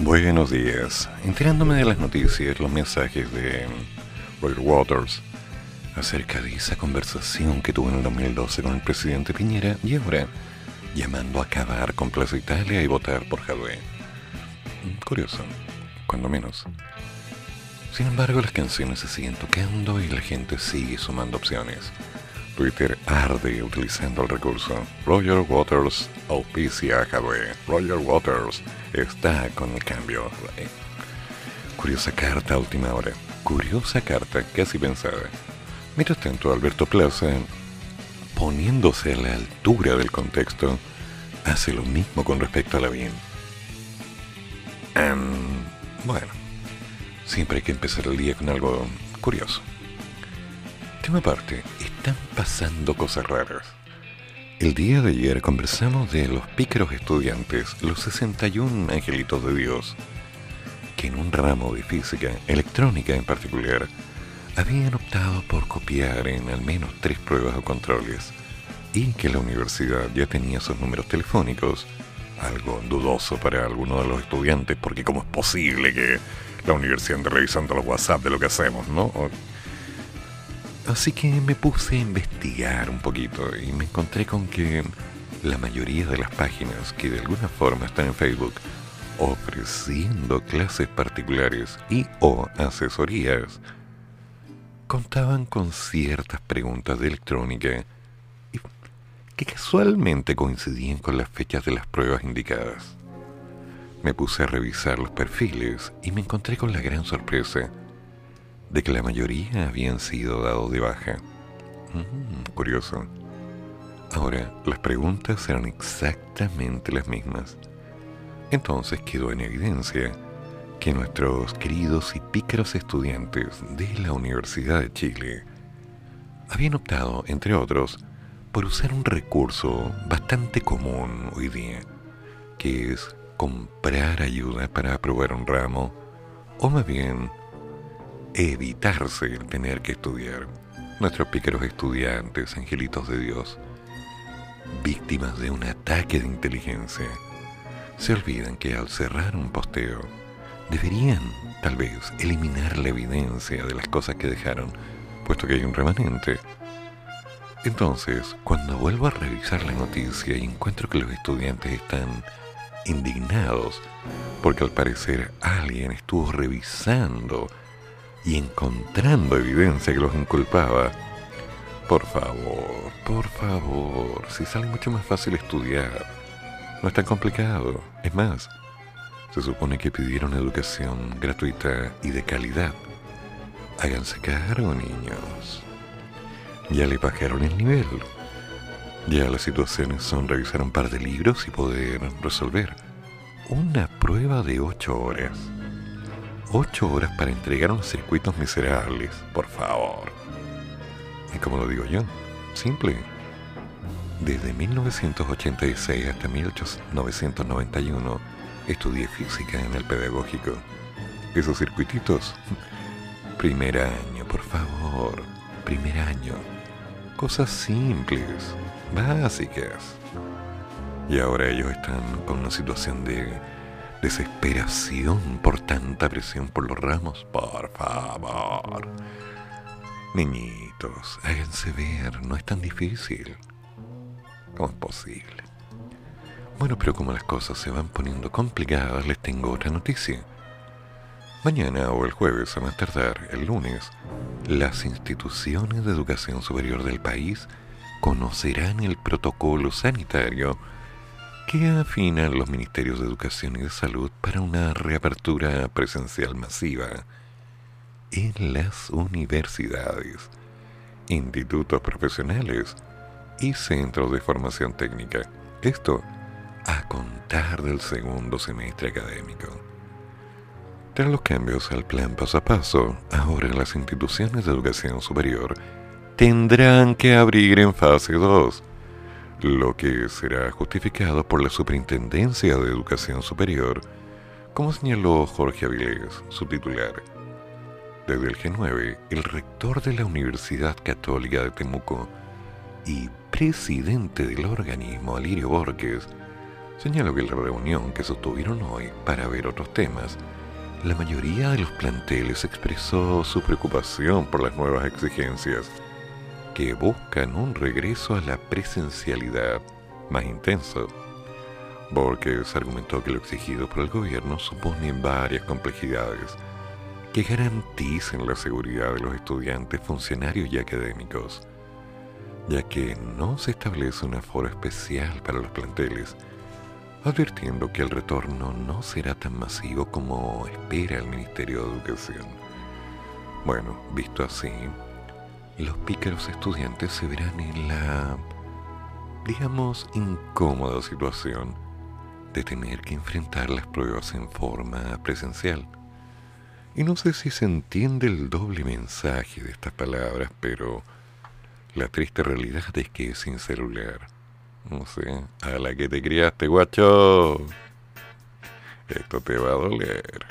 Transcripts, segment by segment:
Buenos días. Enterándome de las noticias, los mensajes de Roy Waters acerca de esa conversación que tuve en el 2012 con el presidente Piñera y ahora llamando a acabar con Plaza Italia y votar por Jadwe. Curioso, cuando menos. Sin embargo, las canciones se siguen tocando y la gente sigue sumando opciones. Twitter arde utilizando el recurso. Roger Waters auspicia Jadwe. Roger Waters está con el cambio. Curiosa carta última hora. Curiosa carta, casi pensada. Mientras tanto, Alberto Plaza, poniéndose a la altura del contexto, hace lo mismo con respecto a la bien. bueno, siempre hay que empezar el día con algo curioso. Tema aparte, están pasando cosas raras. El día de ayer conversamos de los pícaros estudiantes, los 61 angelitos de Dios, que en un ramo de física, electrónica en particular, habían optado por copiar en al menos tres pruebas o controles y que la universidad ya tenía sus números telefónicos, algo dudoso para algunos de los estudiantes, porque cómo es posible que la universidad ande revisando los WhatsApp de lo que hacemos, ¿no? Así que me puse a investigar un poquito y me encontré con que la mayoría de las páginas que de alguna forma están en Facebook ofreciendo clases particulares y o asesorías contaban con ciertas preguntas de electrónica que casualmente coincidían con las fechas de las pruebas indicadas. Me puse a revisar los perfiles y me encontré con la gran sorpresa de que la mayoría habían sido dados de baja. Mm, curioso. Ahora, las preguntas eran exactamente las mismas. Entonces quedó en evidencia que nuestros queridos y pícaros estudiantes de la Universidad de Chile habían optado, entre otros, por usar un recurso bastante común hoy día, que es comprar ayuda para aprobar un ramo, o más bien evitarse el tener que estudiar. Nuestros pícaros estudiantes, angelitos de Dios, víctimas de un ataque de inteligencia, se olvidan que al cerrar un posteo, deberían, tal vez, eliminar la evidencia de las cosas que dejaron, puesto que hay un remanente. Entonces, cuando vuelvo a revisar la noticia y encuentro que los estudiantes están indignados, porque al parecer alguien estuvo revisando y encontrando evidencia que los inculpaba, por favor, por favor, si sale mucho más fácil estudiar, no es tan complicado. Es más, se supone que pidieron educación gratuita y de calidad. Háganse cargo, niños. Ya le bajaron el nivel. Ya las situaciones son revisar un par de libros y poder resolver. Una prueba de ocho horas. Ocho horas para entregar unos circuitos miserables, por favor. Y como lo digo yo, simple. Desde 1986 hasta 1991, Estudié física en el pedagógico. Esos circuititos. Primer año, por favor. Primer año. Cosas simples, básicas. Y ahora ellos están con una situación de desesperación por tanta presión por los ramos. Por favor. Niñitos, háganse ver, no es tan difícil. ¿Cómo es posible? Bueno, pero como las cosas se van poniendo complicadas, les tengo otra noticia. Mañana o el jueves, a más tardar, el lunes, las instituciones de educación superior del país conocerán el protocolo sanitario que afinan los ministerios de Educación y de Salud para una reapertura presencial masiva en las universidades, institutos profesionales y centros de formación técnica. Esto a contar del segundo semestre académico. Tras los cambios al plan paso a paso, ahora las instituciones de educación superior tendrán que abrir en fase 2, lo que será justificado por la Superintendencia de Educación Superior, como señaló Jorge Avilés, su titular. Desde el G9, el rector de la Universidad Católica de Temuco y presidente del organismo, Alirio Borges, señaló que en la reunión que sostuvieron hoy para ver otros temas, la mayoría de los planteles expresó su preocupación por las nuevas exigencias que buscan un regreso a la presencialidad más intenso. Borges argumentó que lo exigido por el gobierno supone varias complejidades que garanticen la seguridad de los estudiantes, funcionarios y académicos, ya que no se establece un aforo especial para los planteles, advirtiendo que el retorno no será tan masivo como espera el Ministerio de Educación. Bueno, visto así, los pícaros estudiantes se verán en la, digamos, incómoda situación de tener que enfrentar las pruebas en forma presencial. Y no sé si se entiende el doble mensaje de estas palabras, pero la triste realidad es que sin celular, no sé, a la que te criaste, guacho, esto te va a doler.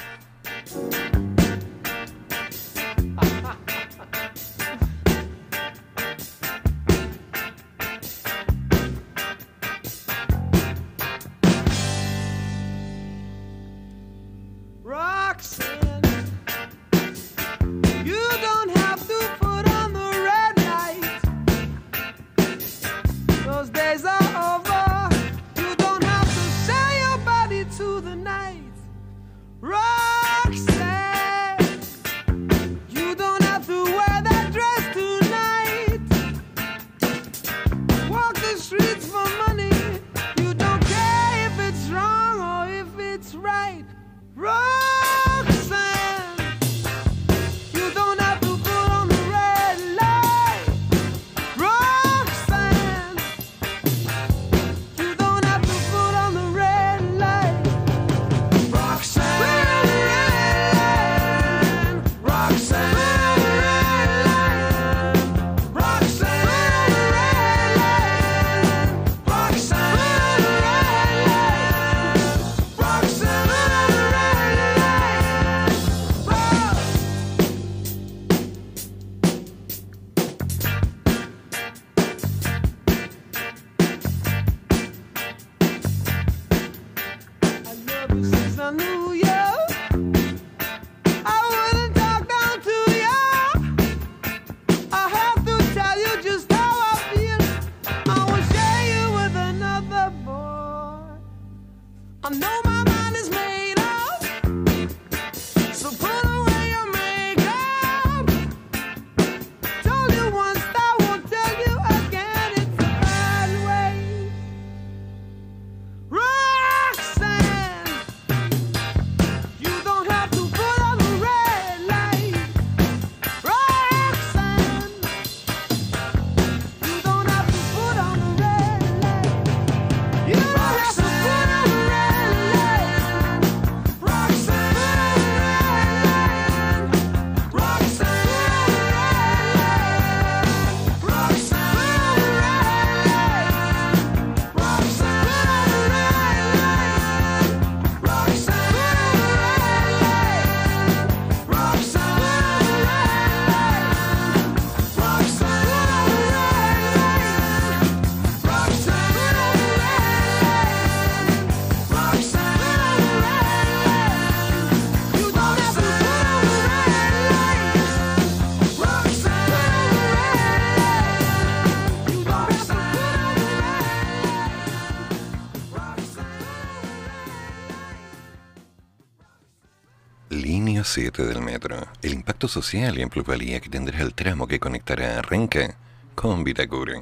Social y en plusvalía que tendrá el tramo que conectará Renca con Vitacura.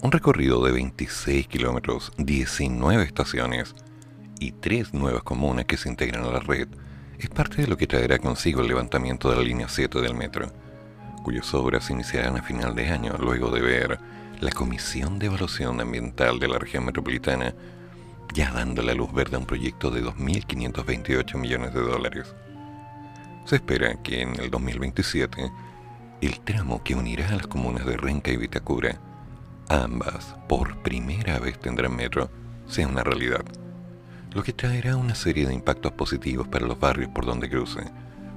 Un recorrido de 26 kilómetros, 19 estaciones y tres nuevas comunas que se integran a la red es parte de lo que traerá consigo el levantamiento de la línea 7 del metro, cuyas obras iniciarán a final de año luego de ver la Comisión de Evaluación Ambiental de la región metropolitana ya dando la luz verde a un proyecto de 2.528 millones de dólares. Se espera que en el 2027 el tramo que unirá a las comunas de Renca y Vitacura, ambas por primera vez tendrán metro, sea una realidad, lo que traerá una serie de impactos positivos para los barrios por donde cruce,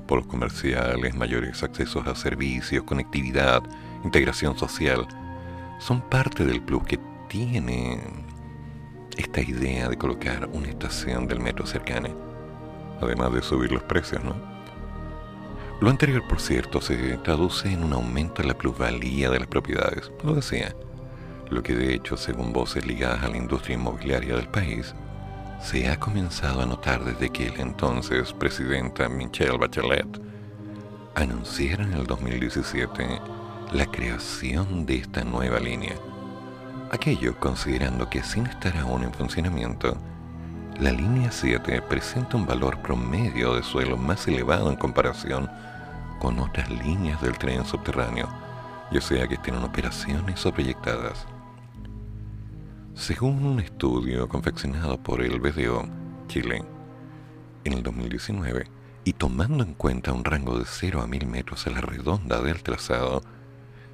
por los comerciales, mayores accesos a servicios, conectividad, integración social, son parte del plus que tiene esta idea de colocar una estación del metro cercana, además de subir los precios, ¿no? Lo anterior, por cierto, se traduce en un aumento en la plusvalía de las propiedades, lo decía, lo que de hecho, según voces ligadas a la industria inmobiliaria del país, se ha comenzado a notar desde que el entonces presidenta Michelle Bachelet anunciara en el 2017 la creación de esta nueva línea. Aquello considerando que sin estar aún en funcionamiento, la línea 7 presenta un valor promedio de suelo más elevado en comparación con otras líneas del tren subterráneo, ya sea que estén en operaciones o proyectadas. Según un estudio confeccionado por el BDO Chile en el 2019, y tomando en cuenta un rango de 0 a 1000 metros a la redonda del trazado,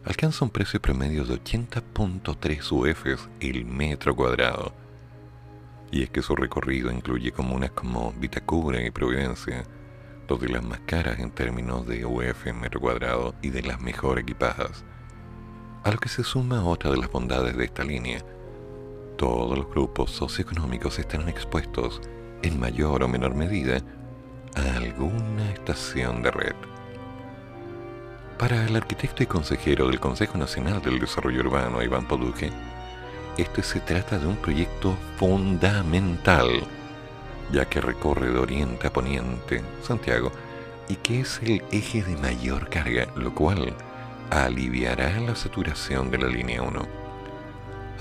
alcanza un precio promedio de 80.3 UFs el metro cuadrado. Y es que su recorrido incluye comunas como Vitacura y Providencia, dos de las más caras en términos de UF en metro cuadrado y de las mejor equipadas. A lo que se suma otra de las bondades de esta línea. Todos los grupos socioeconómicos estarán expuestos, en mayor o menor medida, a alguna estación de red. Para el arquitecto y consejero del Consejo Nacional del Desarrollo Urbano, Iván Poduque, este se trata de un proyecto fundamental, ya que recorre de oriente a poniente Santiago y que es el eje de mayor carga, lo cual aliviará la saturación de la línea 1.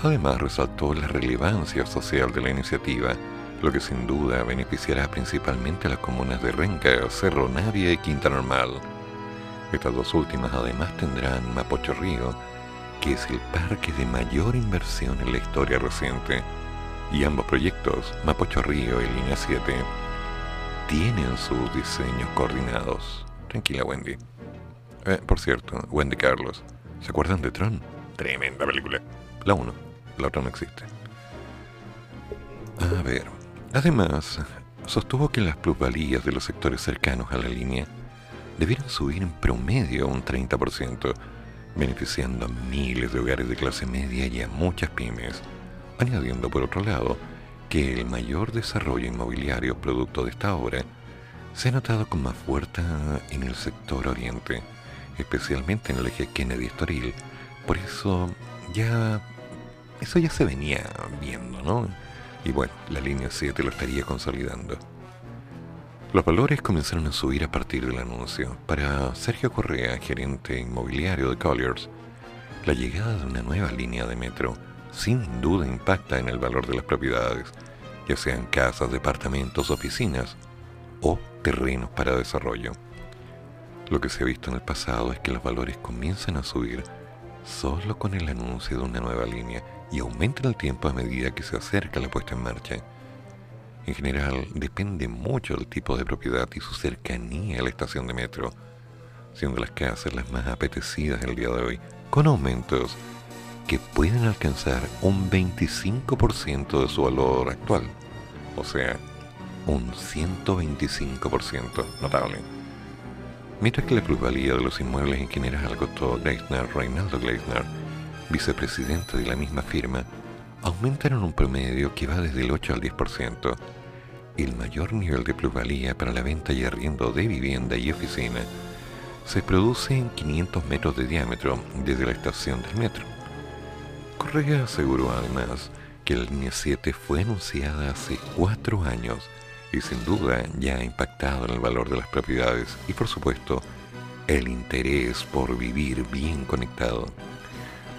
Además, resaltó la relevancia social de la iniciativa, lo que sin duda beneficiará principalmente a las comunas de Renca, Cerro Navia y Quinta Normal estas dos últimas además tendrán Mapocho Río, que es el parque de mayor inversión en la historia reciente. Y ambos proyectos, Mapocho Río y Línea 7, tienen sus diseños coordinados. Tranquila, Wendy. Eh, por cierto, Wendy Carlos, ¿se acuerdan de Tron? Tremenda película. La 1, la otra no existe. A ver, además, sostuvo que las plusvalías de los sectores cercanos a la línea debieron subir en promedio un 30%, beneficiando a miles de hogares de clase media y a muchas pymes, añadiendo por otro lado que el mayor desarrollo inmobiliario producto de esta obra se ha notado con más fuerza en el sector oriente, especialmente en el eje Kennedy-Estoril. Por eso ya eso ya se venía viendo, ¿no? Y bueno, la línea 7 lo estaría consolidando. Los valores comenzaron a subir a partir del anuncio. Para Sergio Correa, gerente inmobiliario de Colliers, la llegada de una nueva línea de metro sin duda impacta en el valor de las propiedades, ya sean casas, departamentos, oficinas o terrenos para desarrollo. Lo que se ha visto en el pasado es que los valores comienzan a subir solo con el anuncio de una nueva línea y aumentan el tiempo a medida que se acerca la puesta en marcha en general depende mucho del tipo de propiedad y su cercanía a la estación de metro, siendo las casas las más apetecidas el día de hoy, con aumentos que pueden alcanzar un 25% de su valor actual, o sea, un 125% notable. Mientras que la plusvalía de los inmuebles en general costó Gleisner, Reinaldo Gleisner, vicepresidente de la misma firma, aumentaron un promedio que va desde el 8 al 10%. El mayor nivel de plusvalía para la venta y arriendo de vivienda y oficina se produce en 500 metros de diámetro desde la estación del metro. Correa aseguró además que la línea 7 fue anunciada hace cuatro años y sin duda ya ha impactado en el valor de las propiedades y por supuesto el interés por vivir bien conectado.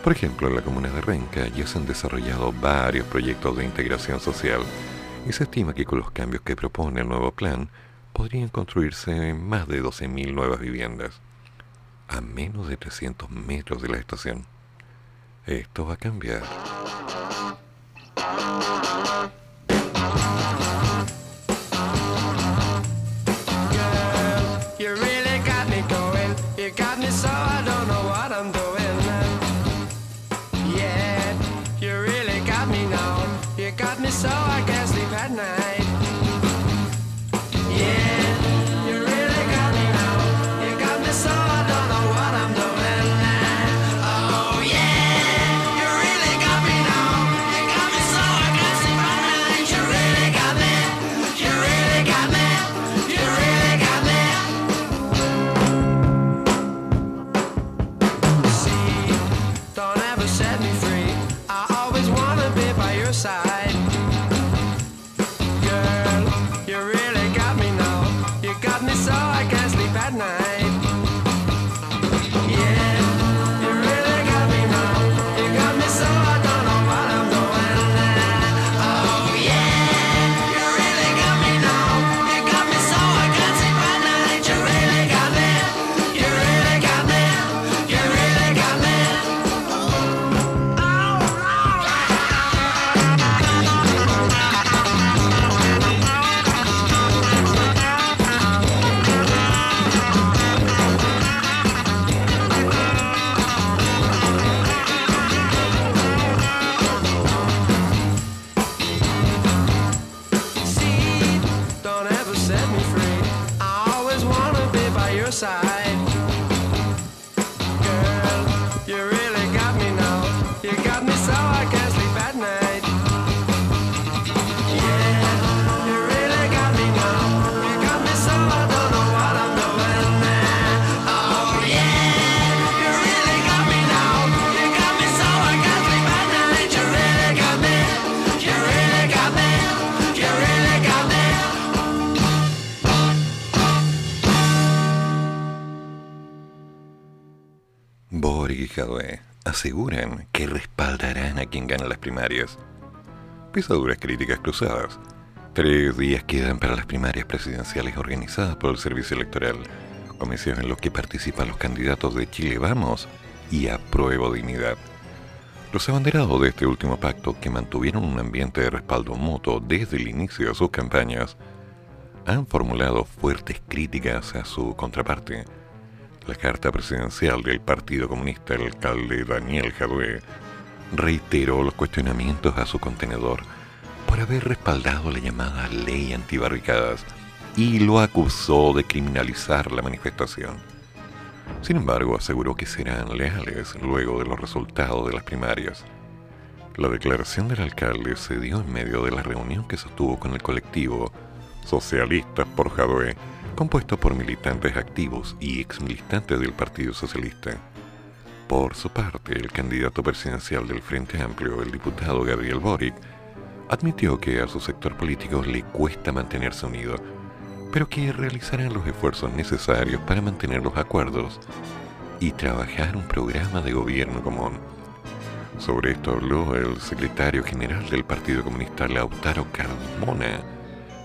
Por ejemplo, en la comuna de Renca ya se han desarrollado varios proyectos de integración social y se estima que con los cambios que propone el nuevo plan podrían construirse más de 12.000 nuevas viviendas a menos de 300 metros de la estación. Esto va a cambiar. Aseguran que respaldarán a quien gane las primarias. Pisaduras críticas cruzadas. Tres días quedan para las primarias presidenciales organizadas por el Servicio Electoral, comisión en los que participan los candidatos de Chile Vamos y Apruebo Dignidad. Los abanderados de este último pacto, que mantuvieron un ambiente de respaldo mutuo desde el inicio de sus campañas, han formulado fuertes críticas a su contraparte, la carta presidencial del Partido Comunista, el alcalde Daniel Jadue, reiteró los cuestionamientos a su contenedor por haber respaldado la llamada ley antibarricadas y lo acusó de criminalizar la manifestación. Sin embargo, aseguró que serán leales luego de los resultados de las primarias. La declaración del alcalde se dio en medio de la reunión que sostuvo con el colectivo Socialistas por Jadue compuesto por militantes activos y exmilitantes del Partido Socialista. Por su parte, el candidato presidencial del Frente Amplio, el diputado Gabriel Boric, admitió que a su sector político le cuesta mantenerse unido, pero que realizarán los esfuerzos necesarios para mantener los acuerdos y trabajar un programa de gobierno común. Sobre esto habló el secretario general del Partido Comunista Lautaro Carmona,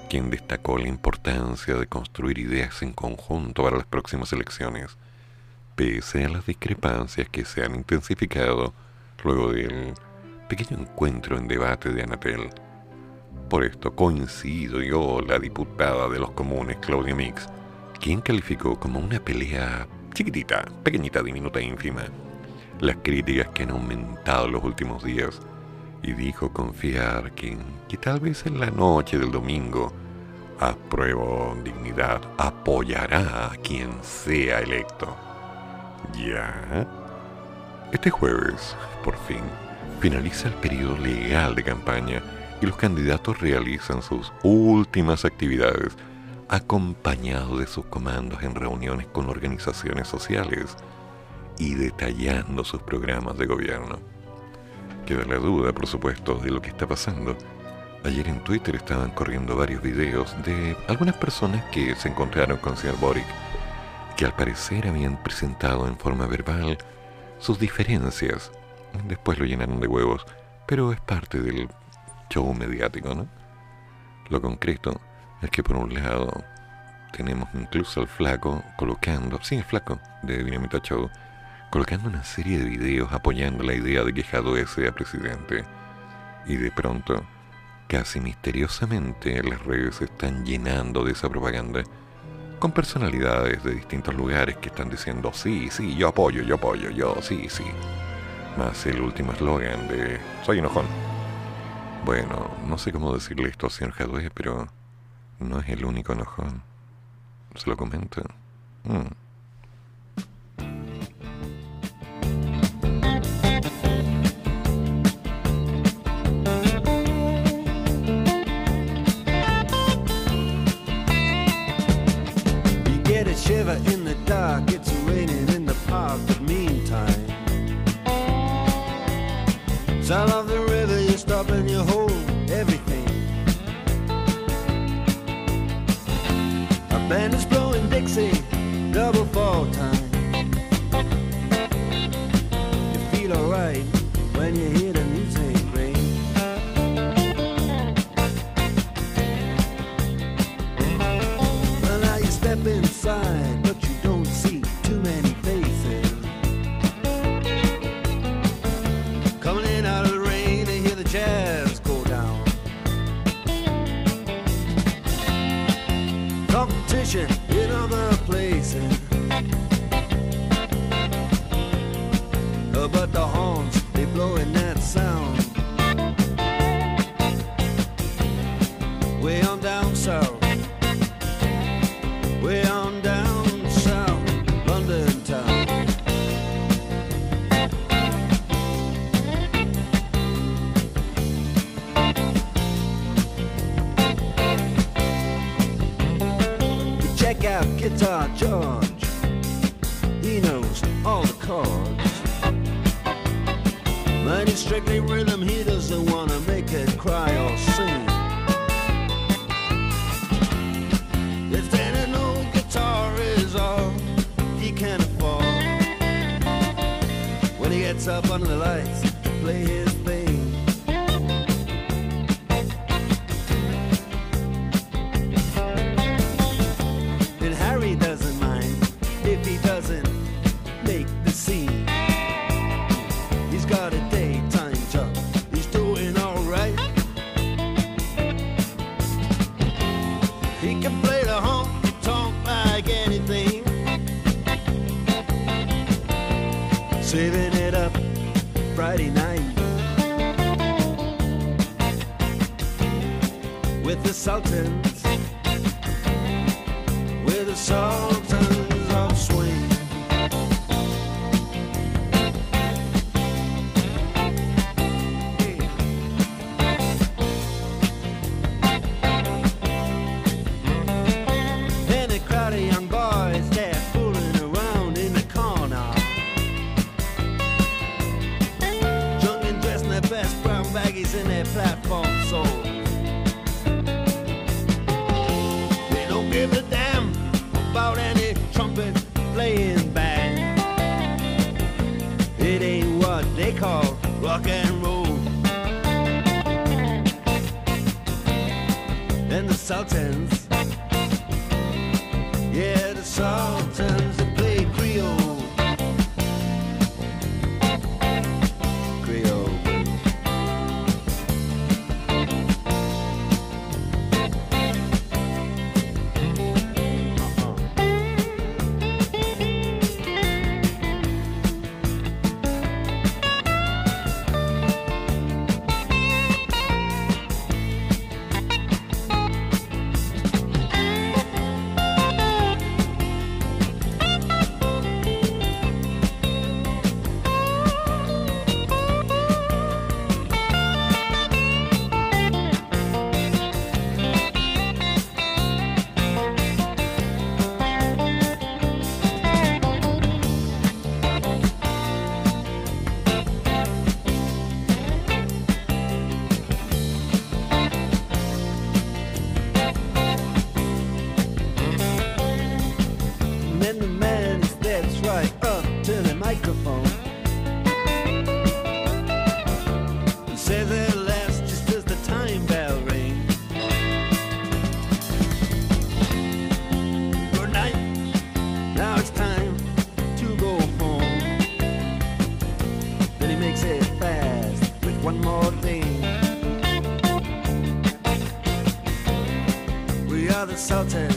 quien destacó la importancia de construir ideas en conjunto para las próximas elecciones, pese a las discrepancias que se han intensificado luego del pequeño encuentro en debate de Anatel. Por esto coincido yo, la diputada de los comunes, Claudia Mix, quien calificó como una pelea chiquitita, pequeñita, diminuta e ínfima, las críticas que han aumentado en los últimos días y dijo confiar que, que tal vez en la noche del domingo, apruebo dignidad, apoyará a quien sea electo. ¿Ya? Este jueves, por fin, finaliza el periodo legal de campaña y los candidatos realizan sus últimas actividades acompañados de sus comandos en reuniones con organizaciones sociales y detallando sus programas de gobierno. Queda la duda, por supuesto, de lo que está pasando. Ayer en Twitter estaban corriendo varios videos de algunas personas que se encontraron con señor Boric, que al parecer habían presentado en forma verbal sus diferencias. Después lo llenaron de huevos, pero es parte del show mediático, ¿no? Lo concreto es que por un lado tenemos incluso al flaco colocando, sí, el flaco de Dinamita Show, Colocando una serie de videos apoyando la idea de que Jadwe sea presidente. Y de pronto, casi misteriosamente, las redes se están llenando de esa propaganda, con personalidades de distintos lugares que están diciendo, sí, sí, yo apoyo, yo apoyo, yo, sí, sí. Más el último eslogan de, soy enojón. Bueno, no sé cómo decirle esto al señor Jadwe, pero no es el único enojón. Se lo comento. Mm. platform soul. They don't give a damn about any trumpet playing band. It ain't what they call rock and roll. And the Sultans consultant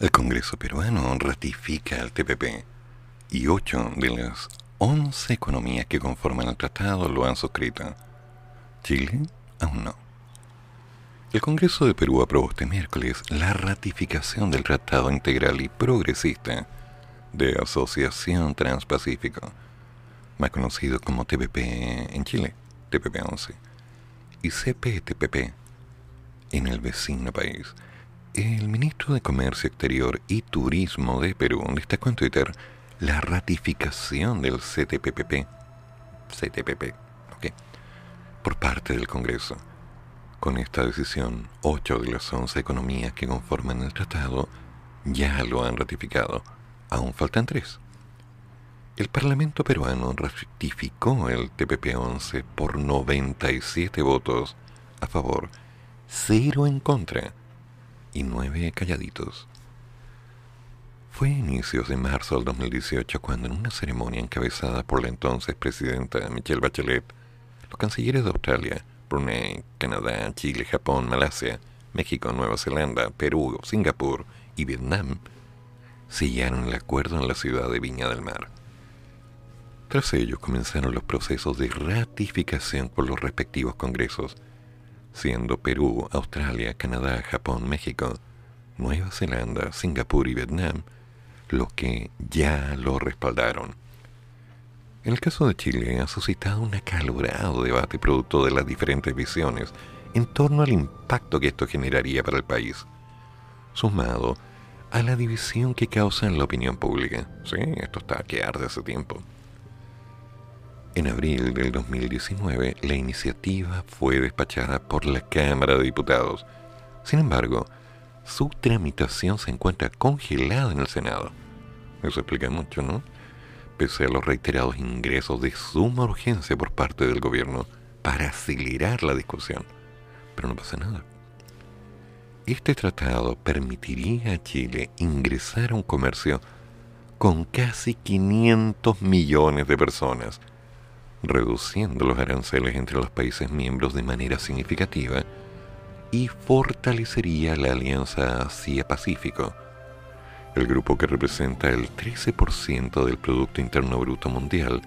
El Congreso peruano ratifica el TPP y ocho de las once economías que conforman el tratado lo han suscrito. Chile aún no. El Congreso de Perú aprobó este miércoles la ratificación del Tratado Integral y Progresista de Asociación Transpacífico, más conocido como TPP en Chile, TPP-11, y CPTPP en el vecino país. El ministro de Comercio Exterior y Turismo de Perú destacó en Twitter la ratificación del CTPPP, CTPP, por parte del Congreso. Con esta decisión, ocho de las once economías que conforman el tratado ya lo han ratificado. Aún faltan tres. El Parlamento peruano ratificó el TPP-11 por 97 votos a favor, cero en contra y nueve calladitos. Fue a inicios de marzo del 2018 cuando en una ceremonia encabezada por la entonces presidenta Michelle Bachelet, los cancilleres de Australia, Brunei, Canadá, Chile, Japón, Malasia, México, Nueva Zelanda, Perú, Singapur y Vietnam sellaron el acuerdo en la ciudad de Viña del Mar. Tras ello comenzaron los procesos de ratificación por los respectivos congresos, siendo Perú, Australia, Canadá, Japón, México, Nueva Zelanda, Singapur y Vietnam los que ya lo respaldaron. El caso de Chile ha suscitado un acalorado debate producto de las diferentes visiones en torno al impacto que esto generaría para el país, sumado a la división que causa en la opinión pública. Sí, esto está que arde hace tiempo. En abril del 2019, la iniciativa fue despachada por la Cámara de Diputados. Sin embargo, su tramitación se encuentra congelada en el Senado. Eso explica mucho, ¿no? Pese a los reiterados ingresos de suma urgencia por parte del gobierno para acelerar la discusión. Pero no pasa nada. Este tratado permitiría a Chile ingresar a un comercio con casi 500 millones de personas, reduciendo los aranceles entre los países miembros de manera significativa y fortalecería la alianza Asia-Pacífico, el grupo que representa el 13% del Producto Interno Bruto Mundial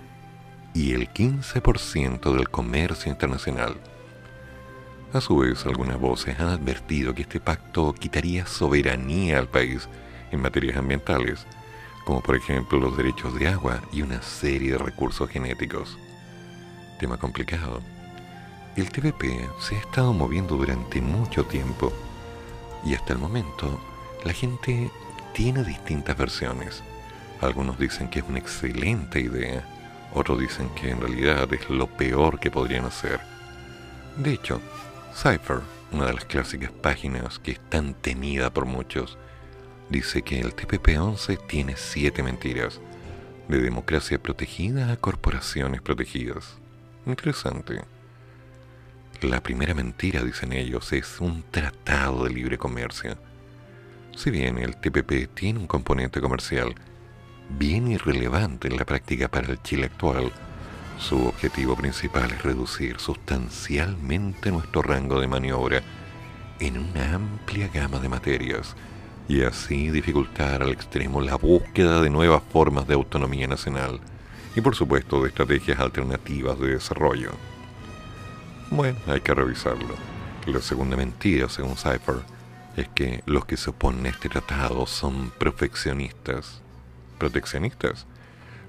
y el 15% del comercio internacional. A su vez, algunas voces han advertido que este pacto quitaría soberanía al país en materias ambientales, como por ejemplo los derechos de agua y una serie de recursos genéticos. Tema complicado. El TPP se ha estado moviendo durante mucho tiempo y hasta el momento la gente tiene distintas versiones. Algunos dicen que es una excelente idea, otros dicen que en realidad es lo peor que podrían hacer. De hecho, Cypher, una de las clásicas páginas que es tan temida por muchos, dice que el TPP-11 tiene siete mentiras, de democracia protegida a corporaciones protegidas. Interesante. La primera mentira, dicen ellos, es un tratado de libre comercio. Si bien el TPP tiene un componente comercial bien irrelevante en la práctica para el Chile actual, su objetivo principal es reducir sustancialmente nuestro rango de maniobra en una amplia gama de materias y así dificultar al extremo la búsqueda de nuevas formas de autonomía nacional y por supuesto de estrategias alternativas de desarrollo. Bueno, hay que revisarlo. La segunda mentira, según Cypher, es que los que se oponen a este tratado son proteccionistas. ¿Proteccionistas?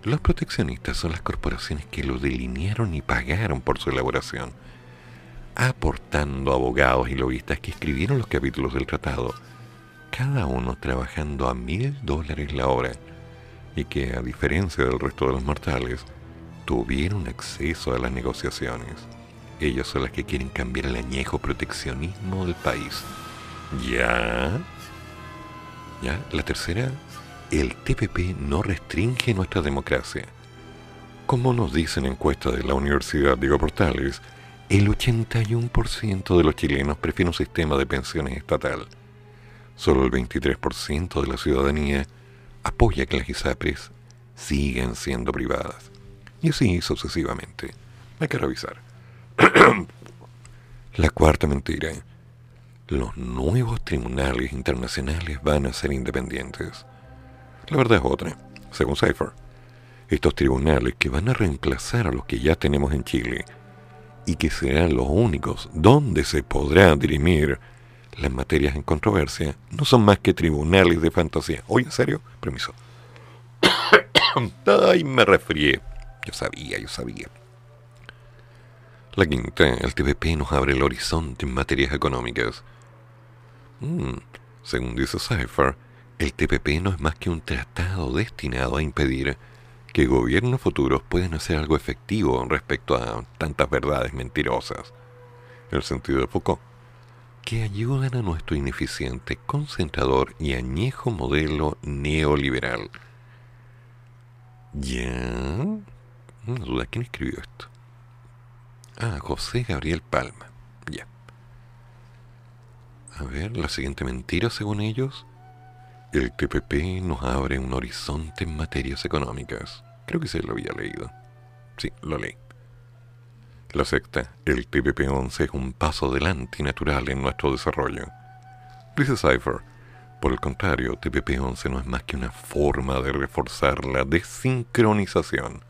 Los proteccionistas son las corporaciones que lo delinearon y pagaron por su elaboración, aportando abogados y lobistas que escribieron los capítulos del tratado, cada uno trabajando a mil dólares la hora, y que, a diferencia del resto de los mortales, tuvieron acceso a las negociaciones. Ellos son las que quieren cambiar el añejo proteccionismo del país. ¿Ya? ¿Ya? La tercera, el TPP no restringe nuestra democracia. Como nos dicen encuestas de la Universidad Diego Portales, el 81% de los chilenos prefiere un sistema de pensiones estatal. Solo el 23% de la ciudadanía apoya que las ISAPRES sigan siendo privadas. Y así sucesivamente. Hay que revisar. la cuarta mentira los nuevos tribunales internacionales van a ser independientes. La verdad es otra, según Cypher. Estos tribunales que van a reemplazar a los que ya tenemos en Chile y que serán los únicos donde se podrá dirimir las materias en controversia, no son más que tribunales de fantasía. Oye, ¿en serio? Permiso. Ay, me resfrié. Yo sabía, yo sabía. La quinta, el TPP nos abre el horizonte en materias económicas Mm, según dice Cypher, el TPP no es más que un tratado destinado a impedir que gobiernos futuros puedan hacer algo efectivo respecto a tantas verdades mentirosas, en el sentido de Foucault, que ayudan a nuestro ineficiente, concentrador y añejo modelo neoliberal. ¿Ya? Una duda, ¿quién escribió esto? Ah, José Gabriel Palma. Ya. A ver, la siguiente mentira, según ellos. El TPP nos abre un horizonte en materias económicas. Creo que se lo había leído. Sí, lo leí. La sexta, el TPP-11 es un paso adelante natural en nuestro desarrollo. Dice Cypher, por el contrario, TPP-11 no es más que una forma de reforzar la desincronización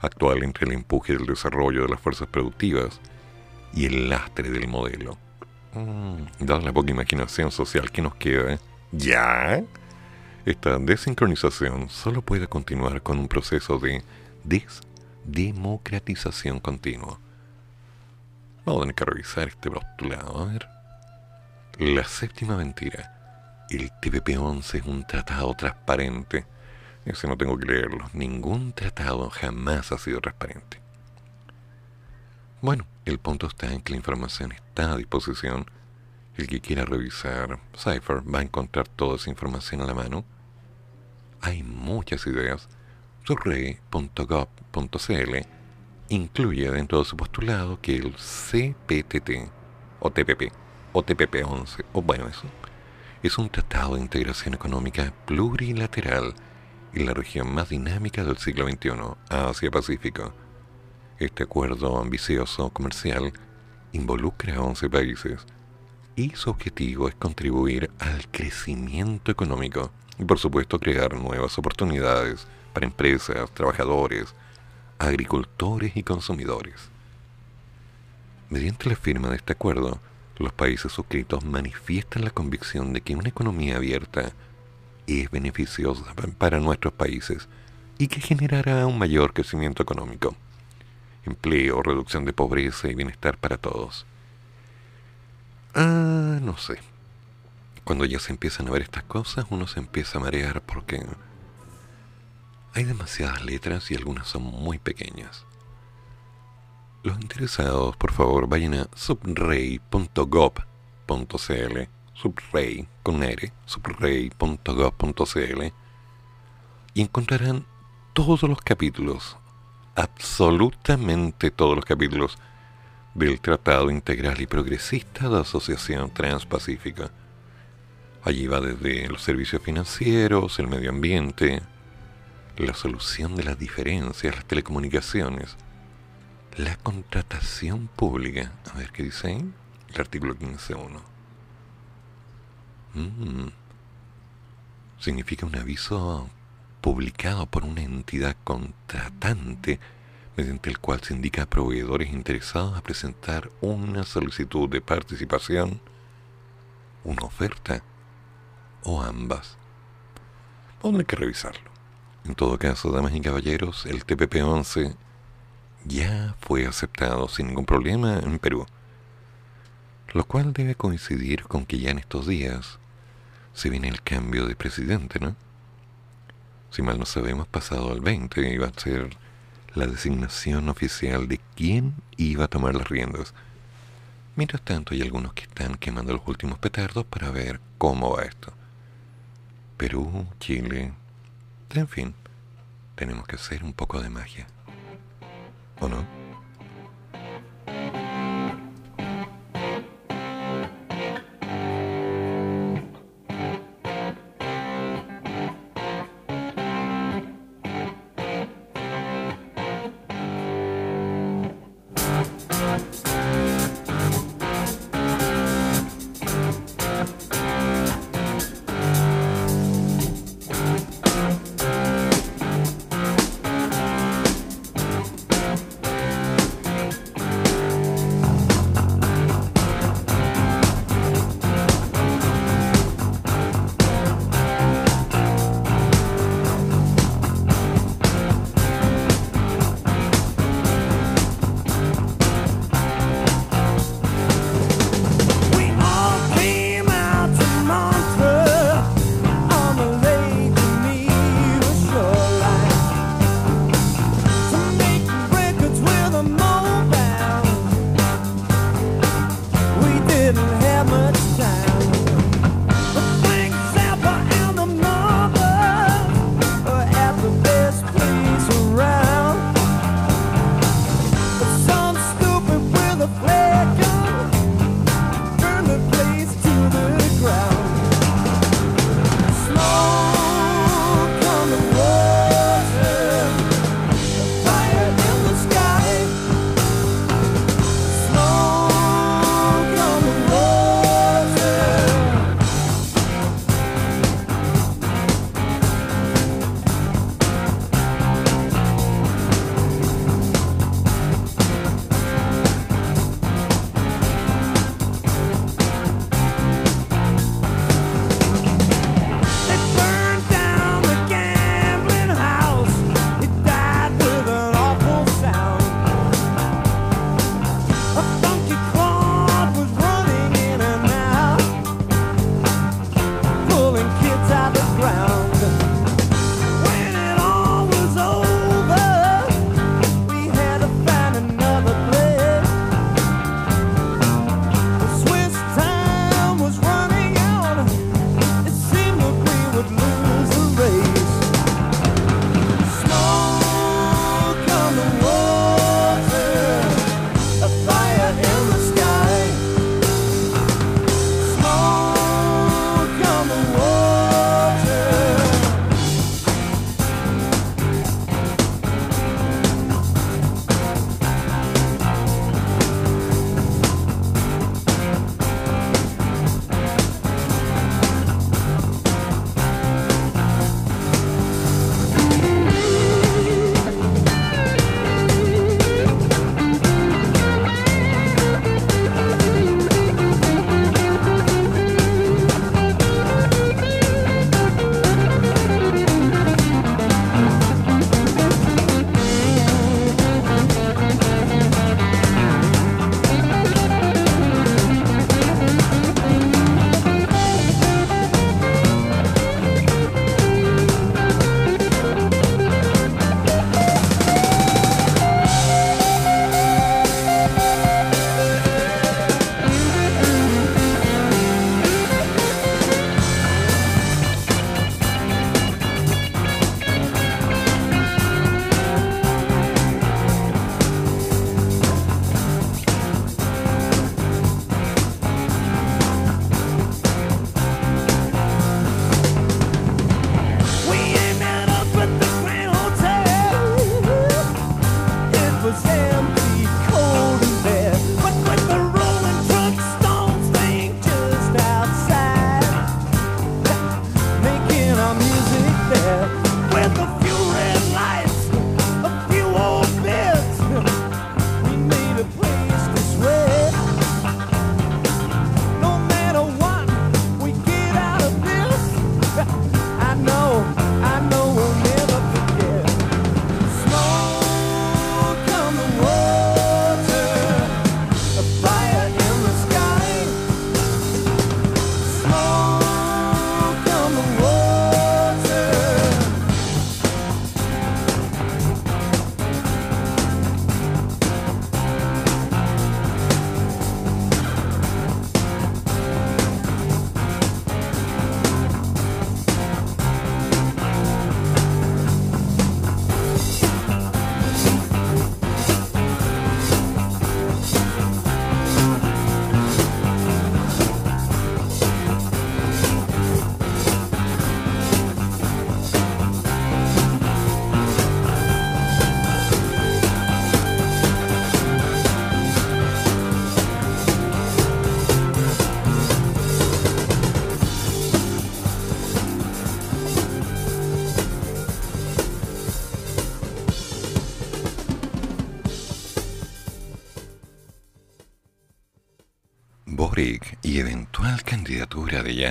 actual entre el empuje del desarrollo de las fuerzas productivas y el lastre del modelo. Mm, dada la poca imaginación social que nos queda, ¿ya? Esta desincronización solo puede continuar con un proceso de desdemocratización continua. Vamos a tener que revisar este postulado. A ver. La séptima mentira. El TPP-11 es un tratado transparente. Ese no tengo que leerlo. Ningún tratado jamás ha sido transparente. Bueno, el punto está en que la información está a disposición. El que quiera revisar Cypher va a encontrar toda esa información a la mano. Hay muchas ideas. Surrey.gov.cl incluye dentro de su postulado que el CPTT o TPP o TPP-11 o bueno eso es un tratado de integración económica plurilateral en la región más dinámica del siglo XXI, Asia-Pacífico este acuerdo ambicioso comercial involucra a 11 países y su objetivo es contribuir al crecimiento económico y por supuesto crear nuevas oportunidades para empresas, trabajadores, agricultores y consumidores. Mediante la firma de este acuerdo, los países suscritos manifiestan la convicción de que una economía abierta es beneficiosa para nuestros países y que generará un mayor crecimiento económico empleo, reducción de pobreza y bienestar para todos. Ah, no sé. Cuando ya se empiezan a ver estas cosas, uno se empieza a marear porque hay demasiadas letras y algunas son muy pequeñas. Los interesados, por favor, vayan a subrey.gov.cl, subrey con R, subrey.gov.cl y encontrarán todos los capítulos absolutamente todos los capítulos del Tratado Integral y Progresista de Asociación Transpacífica. Allí va desde los servicios financieros, el medio ambiente, la solución de las diferencias, las telecomunicaciones, la contratación pública. A ver qué dice ahí. El artículo 15.1. Mm. Significa un aviso publicado por una entidad contratante mediante el cual se indica a proveedores interesados a presentar una solicitud de participación una oferta o ambas. Vamos que revisarlo. En todo caso, damas y caballeros, el TPP-11 ya fue aceptado sin ningún problema en Perú, lo cual debe coincidir con que ya en estos días se viene el cambio de presidente, ¿no? Si mal no sabemos, pasado el 20 iba a ser la designación oficial de quién iba a tomar las riendas. Mientras tanto, hay algunos que están quemando los últimos petardos para ver cómo va esto. Perú, Chile, en fin, tenemos que hacer un poco de magia. ¿O no?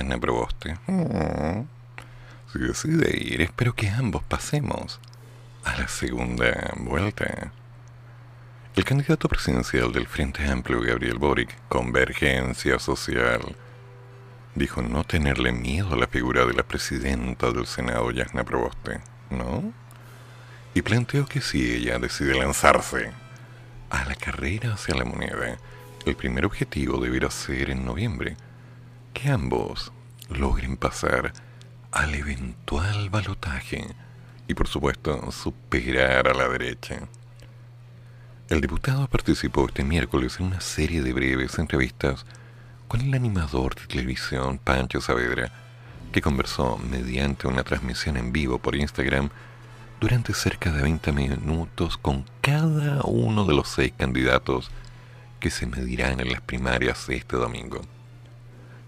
Candidatura de Yana Proboste. Mm. Si decide ir, espero que ambos pasemos a la segunda vuelta. El candidato presidencial del Frente Amplio, Gabriel Boric, Convergencia Social, dijo no tenerle miedo a la figura de la presidenta del Senado, Yasna Proboste, ¿no? Y planteó que si ella decide lanzarse a la carrera hacia la moneda, el primer objetivo deberá ser en noviembre que ambos logren pasar al eventual balotaje y por supuesto superar a la derecha. El diputado participó este miércoles en una serie de breves entrevistas con el animador de televisión Pancho Saavedra, que conversó mediante una transmisión en vivo por Instagram durante cerca de 20 minutos con cada uno de los seis candidatos que se medirán en las primarias este domingo.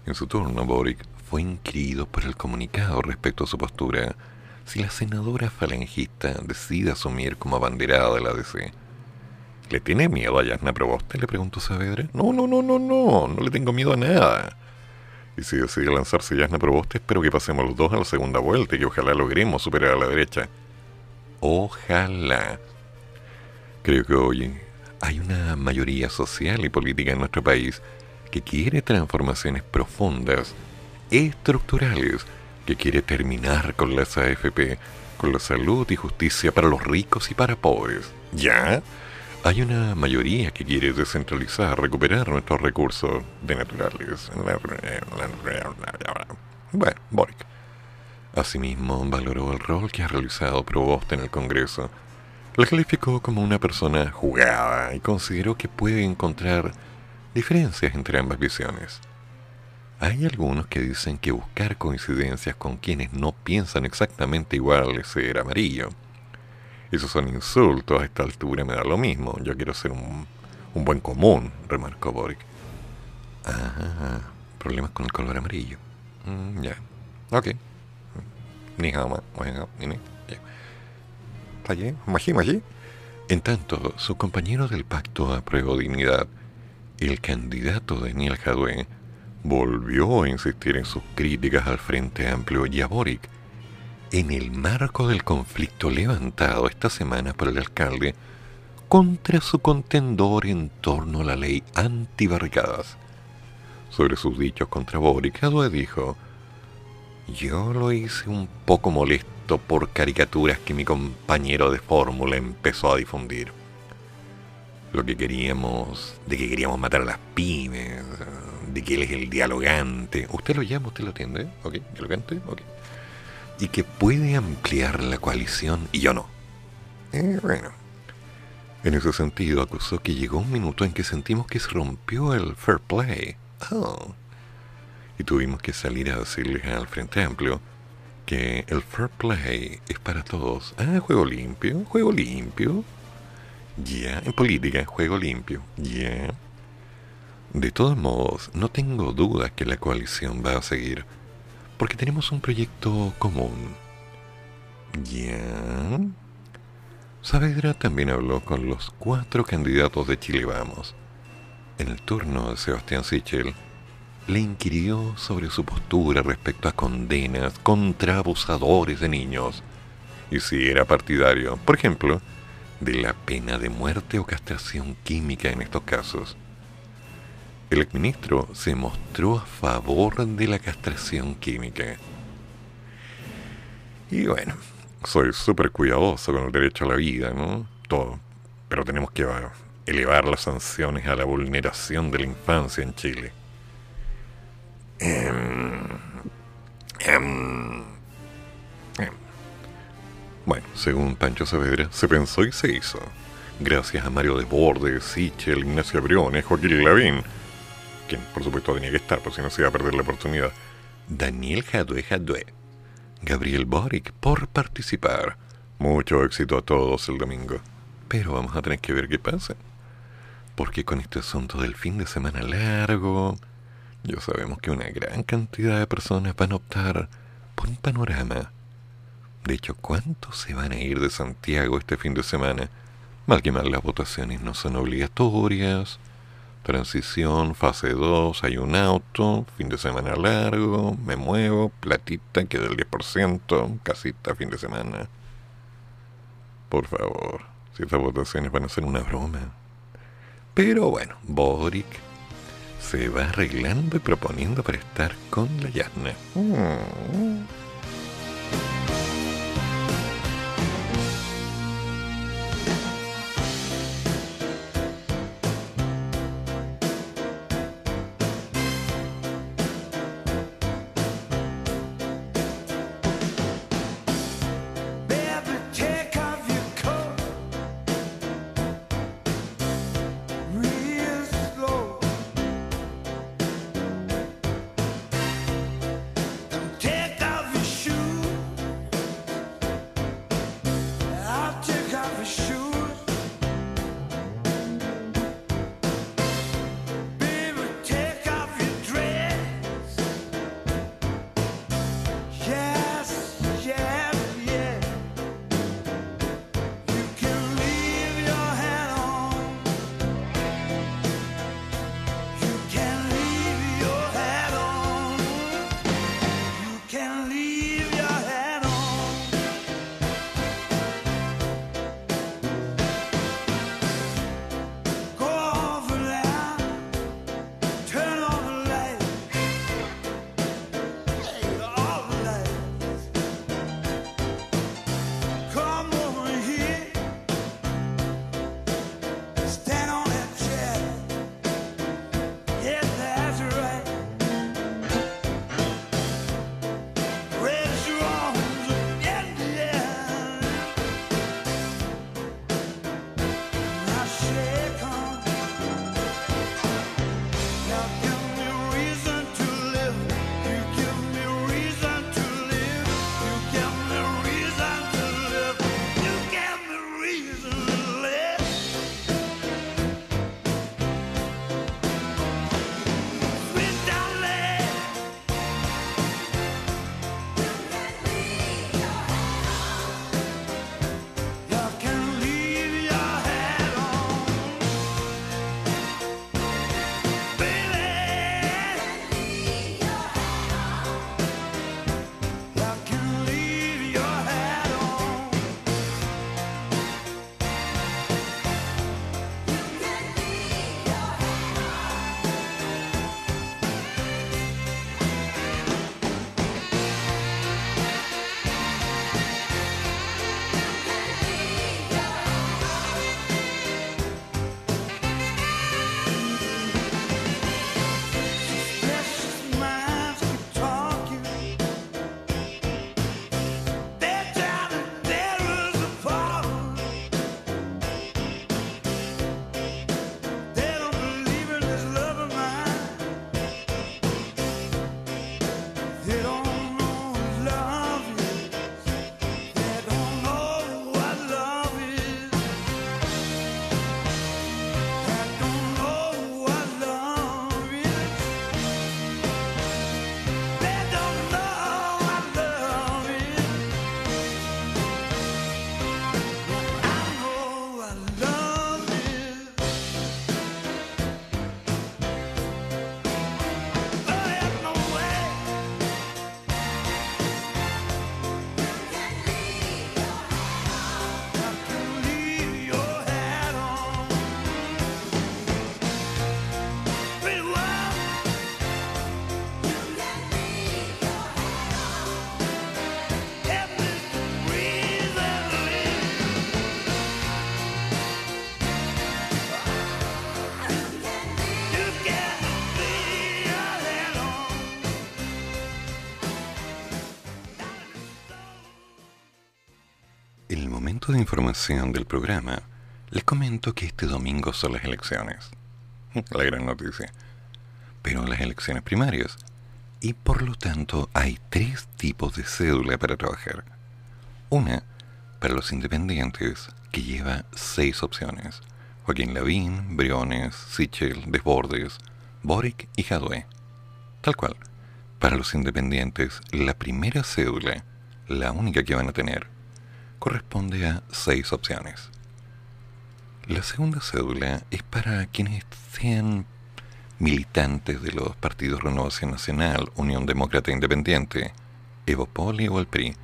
En su turno, Boric fue inquirido por el comunicado respecto a su postura si la senadora falangista decide asumir como abanderada de la DC ¿Le tiene miedo a Yasna Proboste? Le preguntó Saavedra. No, no, no, no, no, no le tengo miedo a nada. Y si decide lanzarse Yasna Proboste, espero que pasemos los dos a la segunda vuelta y que ojalá logremos superar a la derecha. Ojalá. Creo que hoy hay una mayoría social y política en nuestro país que quiere transformaciones profundas, estructurales, que quiere terminar con las AFP, con la salud y justicia para los ricos y para pobres. ¿Ya? Hay una mayoría que quiere descentralizar, recuperar nuestros recursos de naturales. Bueno, Boric. Asimismo, valoró el rol que ha realizado Provost en el Congreso. La calificó como una persona jugada y consideró que puede encontrar diferencias entre ambas visiones. Hay algunos que dicen que buscar coincidencias con quienes no piensan exactamente igual es ser amarillo. Esos son insultos, a esta altura me da lo mismo. Yo quiero ser un, buen común, remarcó Boric. Ah, problemas con el color amarillo. Mm, ya, ok. Ni jamás, ni allí? En tanto, su compañero del pacto a prueba dignidad, el candidato Daniel Jadwe, volvió a insistir en sus críticas al Frente Amplio y a Boric en el marco del conflicto levantado esta semana por el alcalde contra su contendor en torno a la ley antibarricadas. Sobre sus dichos contra Boric, dijo, yo lo hice un poco molesto por caricaturas que mi compañero de fórmula empezó a difundir. Lo que queríamos, de que queríamos matar a las pymes, de que él es el dialogante. ¿Usted lo llama? ¿Usted lo atiende? ¿Ok? ¿Dialogante? Ok y que puede ampliar la coalición y yo no. Eh, bueno, en ese sentido acusó que llegó un minuto en que sentimos que se rompió el fair play. Oh. Y tuvimos que salir a decirles al Frente Amplio que el fair play es para todos. Ah, juego limpio, juego limpio. Ya, en política, juego limpio. Ya. De todos modos, no tengo dudas que la coalición va a seguir porque tenemos un proyecto común. ¿Ya? Saavedra también habló con los cuatro candidatos de Chile Vamos. En el turno de Sebastián Sichel, le inquirió sobre su postura respecto a condenas contra abusadores de niños y si era partidario, por ejemplo, de la pena de muerte o castración química en estos casos. El exministro se mostró a favor de la castración química. Y bueno, soy súper cuidadoso con el derecho a la vida, ¿no? Todo. Pero tenemos que elevar las sanciones a la vulneración de la infancia en Chile. Em, em. Bueno, según Pancho Saavedra, se pensó y se hizo. Gracias a Mario Desbordes, Sichel, Ignacio Briones, Joaquín Lavín, quien por supuesto tenía que estar, por si no se iba a perder la oportunidad. Daniel Jadue Jadue. Gabriel Boric por participar. Mucho éxito a todos el domingo. Pero vamos a tener que ver qué pasa. Porque con este asunto del fin de semana largo, ya sabemos que una gran cantidad de personas van a optar por un panorama. De hecho, ¿cuántos se van a ir de Santiago este fin de semana? Mal que mal las votaciones no son obligatorias Transición, fase 2, hay un auto, fin de semana largo, me muevo, platita, queda el 10%, casita, fin de semana. Por favor, si estas votaciones van a ser una broma. Pero bueno, Boric se va arreglando y proponiendo para estar con la Yasna. Mm. Información del programa, les comento que este domingo son las elecciones. La gran noticia. Pero las elecciones primarias. Y por lo tanto hay tres tipos de cédula para trabajar. Una para los independientes que lleva seis opciones. Joaquín Lavín, Briones, Sichel, Desbordes, Boric y Jadwe. Tal cual. Para los independientes, la primera cédula, la única que van a tener, corresponde a seis opciones. La segunda cédula es para quienes sean militantes de los partidos Renovación Nacional, Unión Demócrata Independiente, Evopoli o el PRI.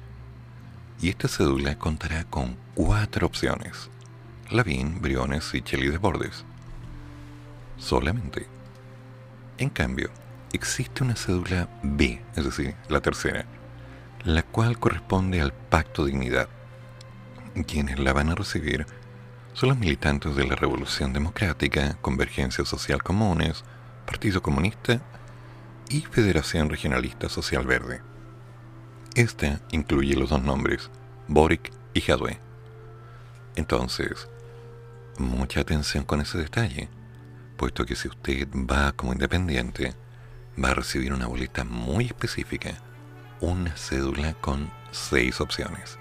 Y esta cédula contará con cuatro opciones. Lavín, Briones y Cheli Desbordes. Solamente. En cambio, existe una cédula B, es decir, la tercera, la cual corresponde al Pacto Dignidad. Quienes la van a recibir son los militantes de la Revolución Democrática, Convergencia Social Comunes, Partido Comunista y Federación Regionalista Social Verde. Esta incluye los dos nombres, Boric y Jadwe. Entonces, mucha atención con ese detalle, puesto que si usted va como independiente, va a recibir una boleta muy específica, una cédula con seis opciones.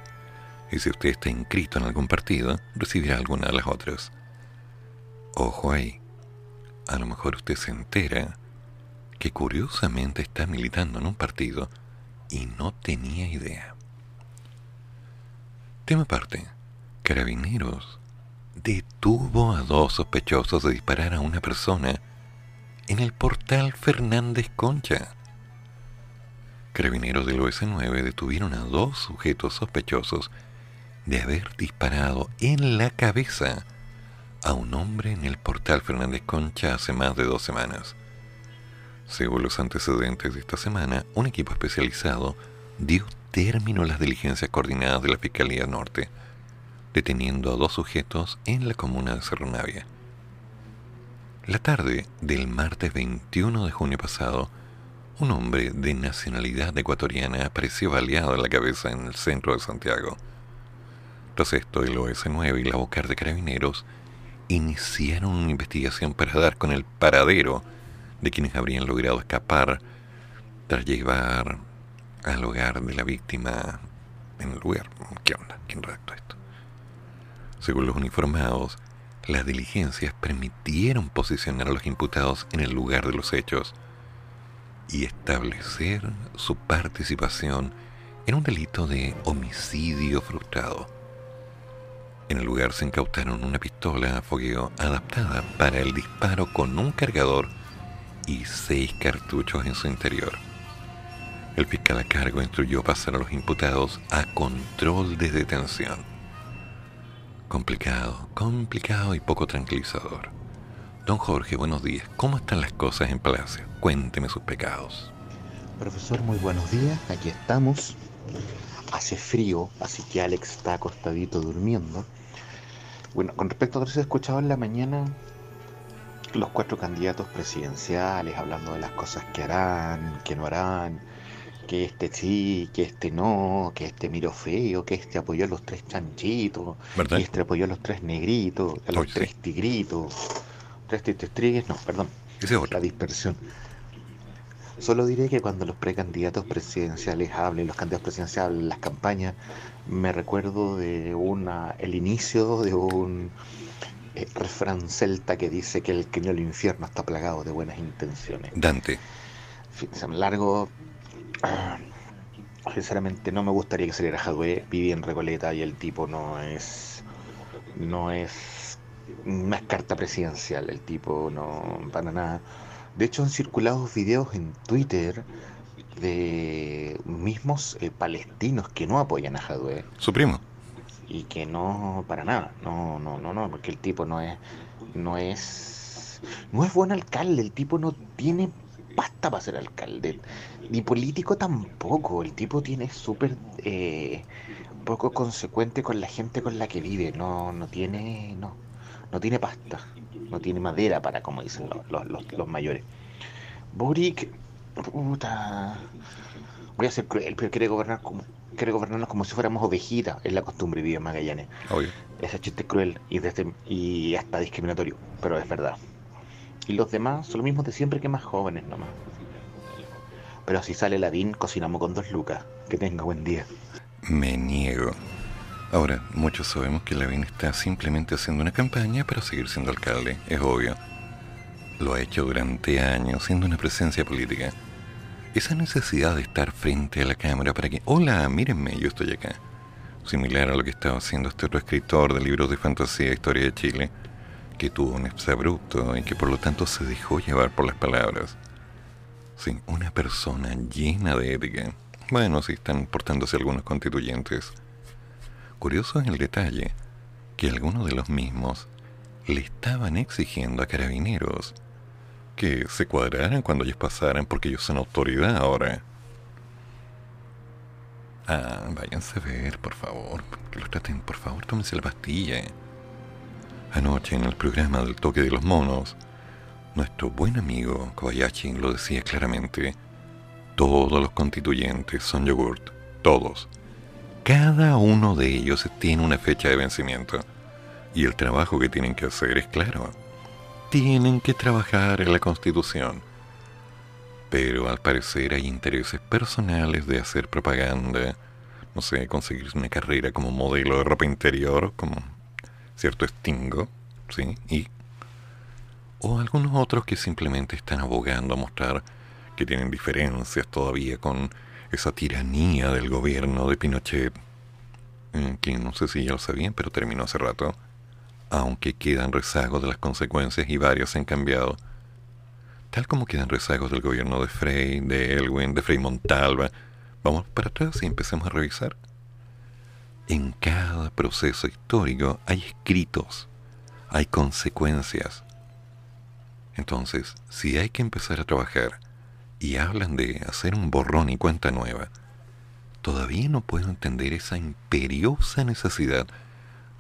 Y si usted está inscrito en algún partido, recibirá alguna de las otras. Ojo ahí, a lo mejor usted se entera que curiosamente está militando en un partido y no tenía idea. Tema aparte, Carabineros detuvo a dos sospechosos de disparar a una persona en el portal Fernández Concha. Carabineros del OS9 detuvieron a dos sujetos sospechosos de haber disparado en la cabeza a un hombre en el portal Fernández Concha hace más de dos semanas. Según los antecedentes de esta semana, un equipo especializado dio término a las diligencias coordinadas de la Fiscalía Norte, deteniendo a dos sujetos en la comuna de Cerro Navia. La tarde del martes 21 de junio pasado, un hombre de nacionalidad ecuatoriana apareció baleado en la cabeza en el centro de Santiago. Esto, el OS9 y la Bocar de Carabineros iniciaron una investigación para dar con el paradero de quienes habrían logrado escapar tras llevar al hogar de la víctima en el lugar. ¿Qué onda? ¿Quién redactó esto? Según los uniformados, las diligencias permitieron posicionar a los imputados en el lugar de los hechos y establecer su participación en un delito de homicidio frustrado. En el lugar se incautaron una pistola a fogueo adaptada para el disparo con un cargador y seis cartuchos en su interior. El fiscal a cargo instruyó pasar a los imputados a control de detención. Complicado, complicado y poco tranquilizador. Don Jorge, buenos días. ¿Cómo están las cosas en Palacio? Cuénteme sus pecados. Profesor, muy buenos días. Aquí estamos. Hace frío, así que Alex está acostadito durmiendo. Bueno, con respecto a lo que se ha escuchado en la mañana, los cuatro candidatos presidenciales hablando de las cosas que harán, que no harán, que este sí, que este no, que este miró feo, que este apoyó a los tres chanchitos, ¿Verdad? que este apoyó a los tres negritos, a los Oye, sí. tres tigritos, tres titrigues, no, perdón, Ese es otro. la dispersión. Solo diré que cuando los precandidatos presidenciales hablen, los candidatos presidenciales hablen, las campañas, me recuerdo de una, el inicio de un eh, refrán celta que dice que el que no el infierno está plagado de buenas intenciones. Dante. Semana largo. ah, Sinceramente no me gustaría que saliera Jadwe, viví en Recoleta y el tipo no es no es no es carta presidencial, el tipo no para nada. De hecho han circulado videos en Twitter de mismos eh, palestinos que no apoyan a Jadwe. Su primo. y que no para nada. No no no no porque el tipo no es no es no es buen alcalde. El tipo no tiene pasta para ser alcalde. Ni político tampoco. El tipo tiene súper eh, poco consecuente con la gente con la que vive. No no tiene no no tiene pasta no tiene madera para como dicen los, los, los, los mayores Boric puta voy a ser cruel pero quiere gobernar como quiere gobernarnos como si fuéramos ovejitas es la costumbre vive en Magallanes Obvio. ese chiste es cruel y, desde, y hasta discriminatorio, pero es verdad. Y los demás son los mismos de siempre que más jóvenes nomás. Pero si sale Ladín, cocinamos con dos lucas. Que tenga buen día. Me niego. Ahora, muchos sabemos que Lavín está simplemente haciendo una campaña para seguir siendo alcalde, es obvio. Lo ha hecho durante años, siendo una presencia política. Esa necesidad de estar frente a la cámara para que, hola, mírenme, yo estoy acá, similar a lo que estaba haciendo este otro escritor de libros de fantasía e historia de Chile, que tuvo un abrupto y que por lo tanto se dejó llevar por las palabras. Sí, una persona llena de ética. Bueno, sí están portándose algunos constituyentes. Curioso es el detalle que algunos de los mismos le estaban exigiendo a carabineros que se cuadraran cuando ellos pasaran porque ellos son autoridad ahora. Ah, váyanse a ver, por favor. Que los traten, por favor, tómense la pastilla. Anoche en el programa del toque de los monos, nuestro buen amigo Kobayashi lo decía claramente. Todos los constituyentes son yogurt. Todos. Cada uno de ellos tiene una fecha de vencimiento. Y el trabajo que tienen que hacer es claro. Tienen que trabajar en la Constitución. Pero al parecer hay intereses personales de hacer propaganda, no sé, conseguir una carrera como modelo de ropa interior, como cierto estingo, ¿sí? Y, o algunos otros que simplemente están abogando a mostrar que tienen diferencias todavía con esa tiranía del gobierno de Pinochet, eh, que no sé si ya lo sabían, pero terminó hace rato, aunque quedan rezagos de las consecuencias y varios han cambiado tal como quedan rezagos del gobierno de Frey, de Elwin, de Frei Montalva, vamos para atrás y empecemos a revisar. En cada proceso histórico hay escritos, hay consecuencias. Entonces, si hay que empezar a trabajar y hablan de hacer un borrón y cuenta nueva, todavía no puedo entender esa imperiosa necesidad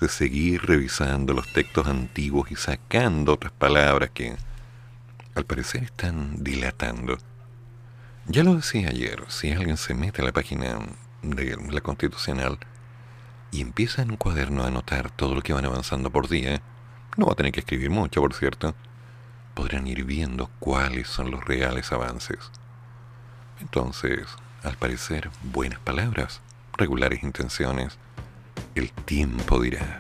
de seguir revisando los textos antiguos y sacando otras palabras que al parecer están dilatando. Ya lo decía ayer, si alguien se mete a la página de la Constitucional y empieza en un cuaderno a anotar todo lo que van avanzando por día, no va a tener que escribir mucho, por cierto, podrán ir viendo cuáles son los reales avances. Entonces, al parecer, buenas palabras, regulares intenciones, el tiempo dirá.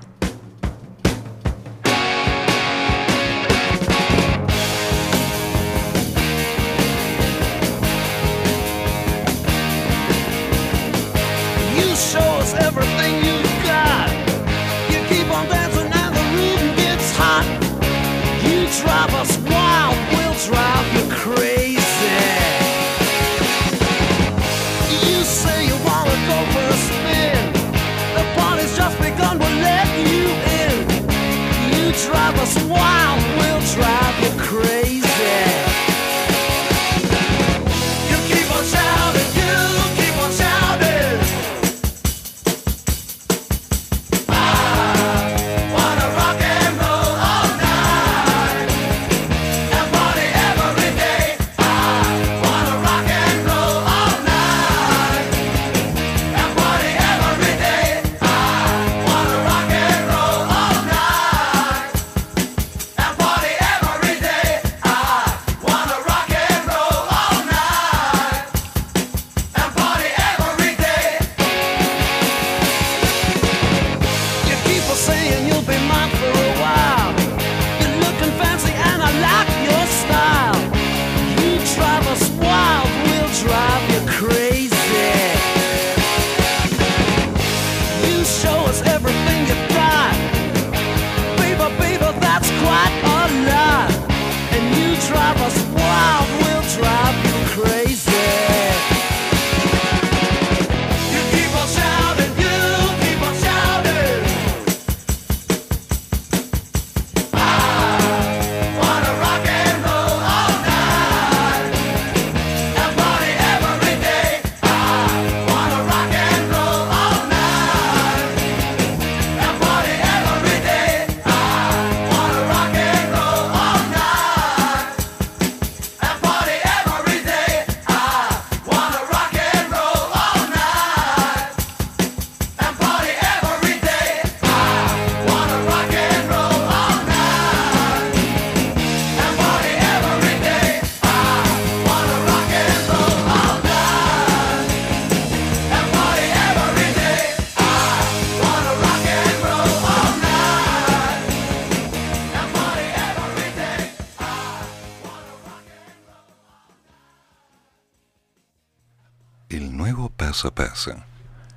El nuevo paso a paso.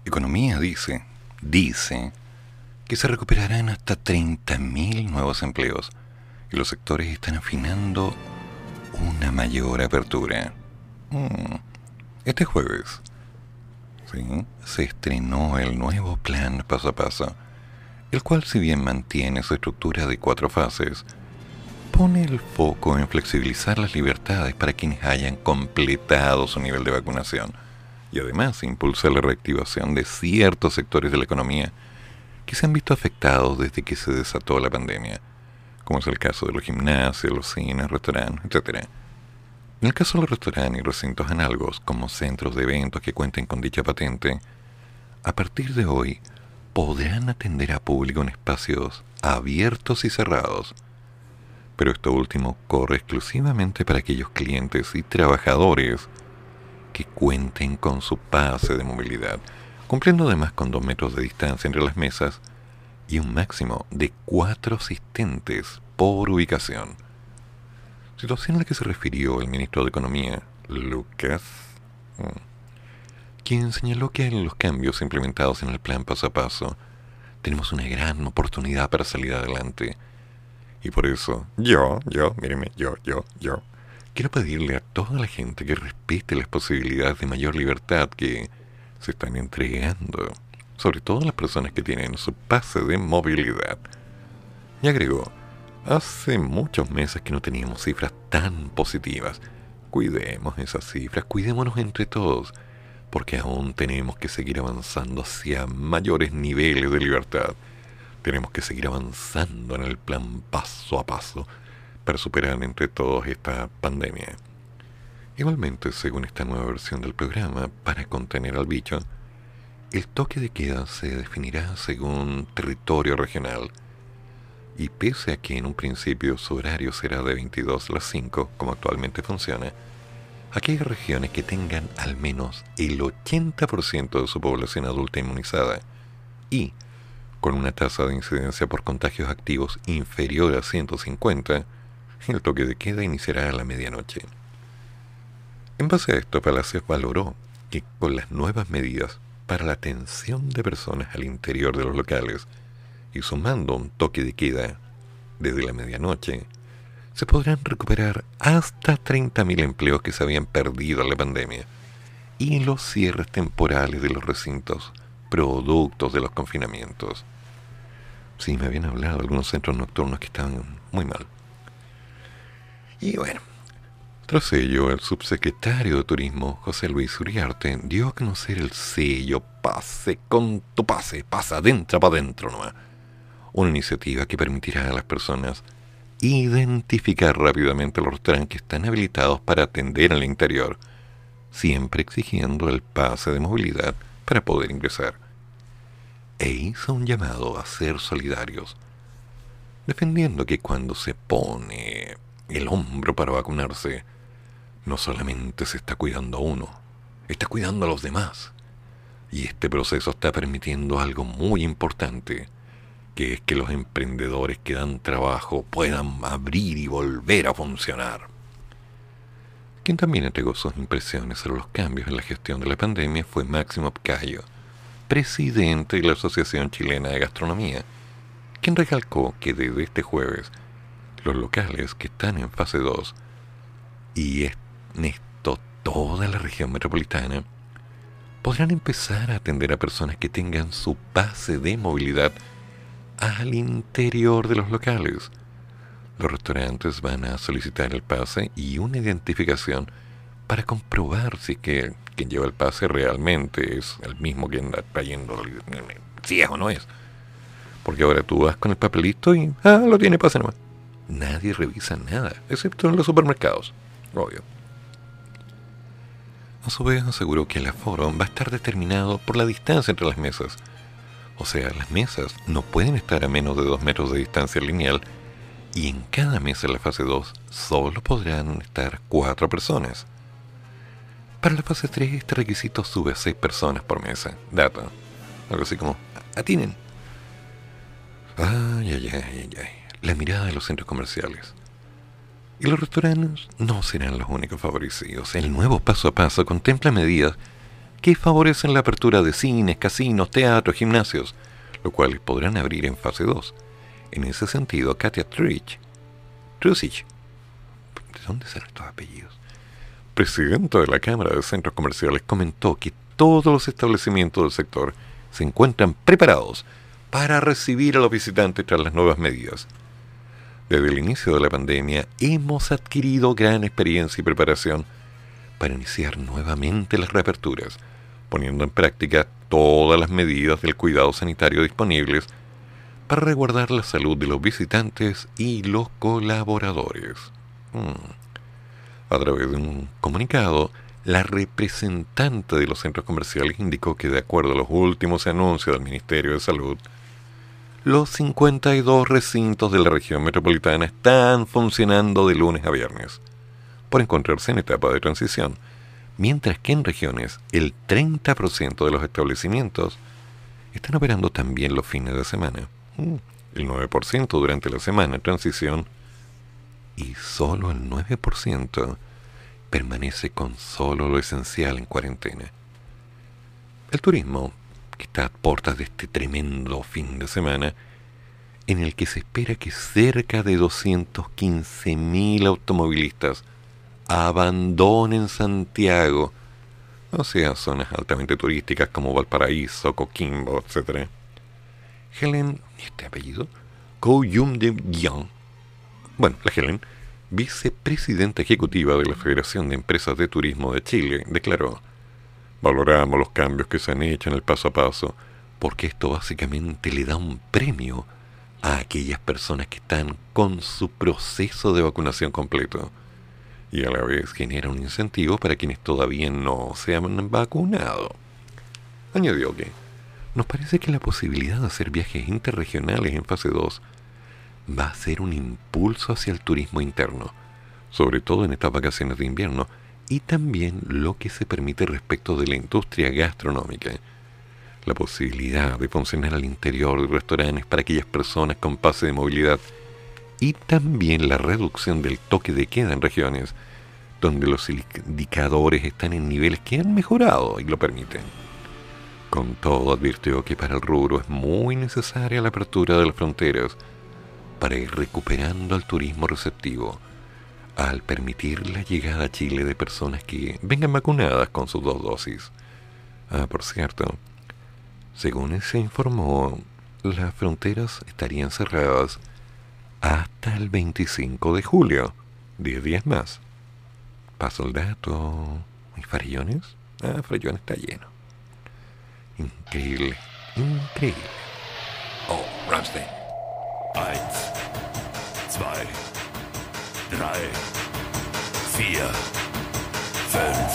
Economía dice, dice que se recuperarán hasta 30.000 nuevos empleos y los sectores están afinando una mayor apertura. Mm. Este jueves ¿sí? se estrenó el nuevo plan paso a paso, el cual si bien mantiene su estructura de cuatro fases, pone el foco en flexibilizar las libertades para quienes hayan completado su nivel de vacunación y además impulsa la reactivación de ciertos sectores de la economía que se han visto afectados desde que se desató la pandemia, como es el caso de los gimnasios, los cines, restaurantes, etc. En el caso de los restaurantes y recintos análogos, como centros de eventos que cuenten con dicha patente, a partir de hoy podrán atender a público en espacios abiertos y cerrados. Pero esto último corre exclusivamente para aquellos clientes y trabajadores que cuenten con su pase de movilidad, cumpliendo además con dos metros de distancia entre las mesas y un máximo de cuatro asistentes por ubicación. Situación a la que se refirió el ministro de Economía, Lucas, mm, quien señaló que en los cambios implementados en el plan paso a paso tenemos una gran oportunidad para salir adelante. Y por eso, yo, yo, míreme, yo, yo, yo, quiero pedirle a toda la gente que respete las posibilidades de mayor libertad que se están entregando, sobre todo las personas que tienen su pase de movilidad. Y agregó, hace muchos meses que no teníamos cifras tan positivas. Cuidemos esas cifras, cuidémonos entre todos, porque aún tenemos que seguir avanzando hacia mayores niveles de libertad. Tenemos que seguir avanzando en el plan paso a paso para superar entre todos esta pandemia. Igualmente, según esta nueva versión del programa, para contener al bicho, el toque de queda se definirá según territorio regional y pese a que en un principio su horario será de 22 a las 5, como actualmente funciona, aquellas regiones que tengan al menos el 80% de su población adulta inmunizada y con una tasa de incidencia por contagios activos inferior a 150, el toque de queda iniciará a la medianoche. En base a esto, Palacios valoró que con las nuevas medidas para la atención de personas al interior de los locales y sumando un toque de queda desde la medianoche, se podrán recuperar hasta 30.000 empleos que se habían perdido en la pandemia y los cierres temporales de los recintos productos de los confinamientos. Sí, me habían hablado algunos centros nocturnos que estaban muy mal. Y bueno, tras ello, el subsecretario de Turismo, José Luis Uriarte, dio a conocer el sello Pase con tu pase, pasa adentro para adentro nomás. Una iniciativa que permitirá a las personas identificar rápidamente los restaurantes que están habilitados para atender al interior, siempre exigiendo el pase de movilidad para poder ingresar. E hizo un llamado a ser solidarios, defendiendo que cuando se pone el hombro para vacunarse, no solamente se está cuidando a uno, está cuidando a los demás. Y este proceso está permitiendo algo muy importante, que es que los emprendedores que dan trabajo puedan abrir y volver a funcionar. Quien también entregó sus impresiones sobre los cambios en la gestión de la pandemia fue Máximo Pcayo, presidente de la Asociación Chilena de Gastronomía, quien recalcó que desde este jueves los locales que están en fase 2 y en esto toda la región metropolitana podrán empezar a atender a personas que tengan su pase de movilidad al interior de los locales. Los restaurantes van a solicitar el pase y una identificación para comprobar si que quien lleva el pase realmente es el mismo que anda trayendo si es o no es. Porque ahora tú vas con el papelito y ah, lo tiene pase nomás. Nadie revisa nada, excepto en los supermercados, obvio. A su vez aseguró que el aforo va a estar determinado por la distancia entre las mesas. O sea, las mesas no pueden estar a menos de 2 metros de distancia lineal y en cada mesa en la fase 2 solo podrán estar 4 personas. Para la fase 3 este requisito sube a 6 personas por mesa. Data. Algo así como, atinen. Ay, ay, ay, ay. La mirada de los centros comerciales. Y los restaurantes no serán los únicos favorecidos. El nuevo paso a paso contempla medidas que favorecen la apertura de cines, casinos, teatros, gimnasios, lo cual podrán abrir en fase 2. En ese sentido, Katia Trich, Trusich, ¿de dónde salen estos apellidos? Presidenta de la Cámara de Centros Comerciales comentó que todos los establecimientos del sector se encuentran preparados para recibir a los visitantes tras las nuevas medidas. Desde el inicio de la pandemia hemos adquirido gran experiencia y preparación para iniciar nuevamente las reaperturas, poniendo en práctica todas las medidas del cuidado sanitario disponibles para resguardar la salud de los visitantes y los colaboradores. Mm. A través de un comunicado, la representante de los centros comerciales indicó que de acuerdo a los últimos anuncios del Ministerio de Salud, los 52 recintos de la región metropolitana están funcionando de lunes a viernes, por encontrarse en etapa de transición, mientras que en regiones el 30% de los establecimientos están operando también los fines de semana, Mm, el 9% durante la semana transición y solo el 9% permanece con solo lo esencial en cuarentena. El turismo, está a puertas de este tremendo fin de semana, en el que se espera que cerca de 215.000 automovilistas abandonen Santiago, o sea, zonas altamente turísticas como Valparaíso, Coquimbo, etc. Helen, este apellido, Koyum de Yang, bueno, la Helen, vicepresidenta ejecutiva de la Federación de Empresas de Turismo de Chile, declaró, valoramos los cambios que se han hecho en el paso a paso, porque esto básicamente le da un premio a aquellas personas que están con su proceso de vacunación completo y a la vez genera un incentivo para quienes todavía no se han vacunado. Añadió que nos parece que la posibilidad de hacer viajes interregionales en fase 2 va a ser un impulso hacia el turismo interno, sobre todo en estas vacaciones de invierno, y también lo que se permite respecto de la industria gastronómica. La posibilidad de funcionar al interior de restaurantes para aquellas personas con pase de movilidad y también la reducción del toque de queda en regiones donde los indicadores están en niveles que han mejorado y lo permiten. Con todo, advirtió que para el rubro es muy necesaria la apertura de las fronteras para ir recuperando al turismo receptivo, al permitir la llegada a Chile de personas que vengan vacunadas con sus dos dosis. Ah, por cierto, según se informó, las fronteras estarían cerradas hasta el 25 de julio, 10 días más. Paso el dato. ¿Y Farellones? Ah, Farellones está lleno. Increíble, increíble. Oh, Ramstein. Vier, fünf,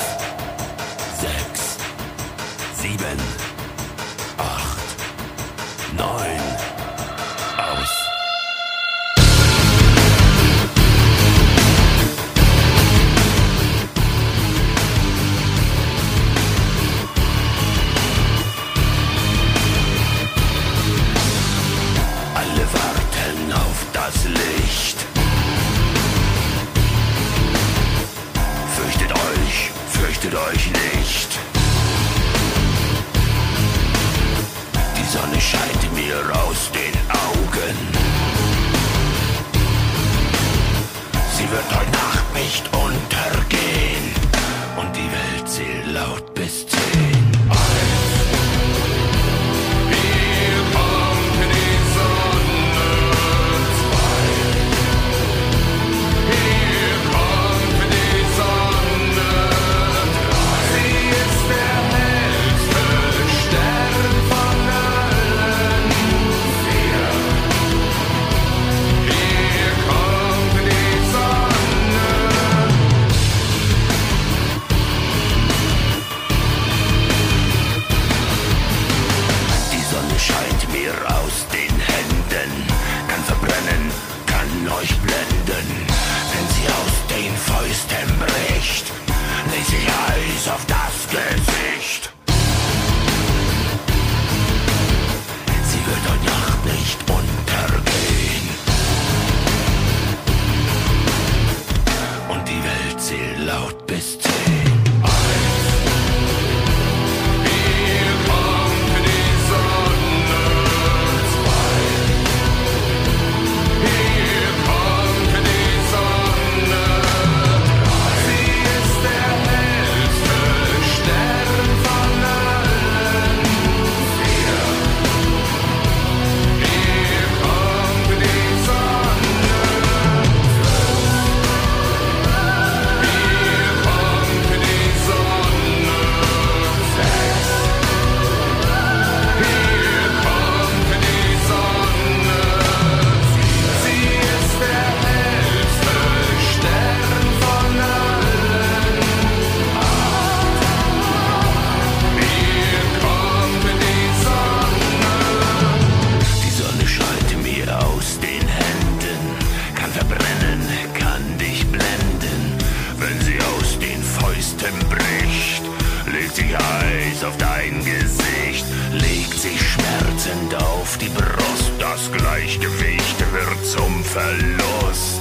Gleichgewicht wird zum Verlust.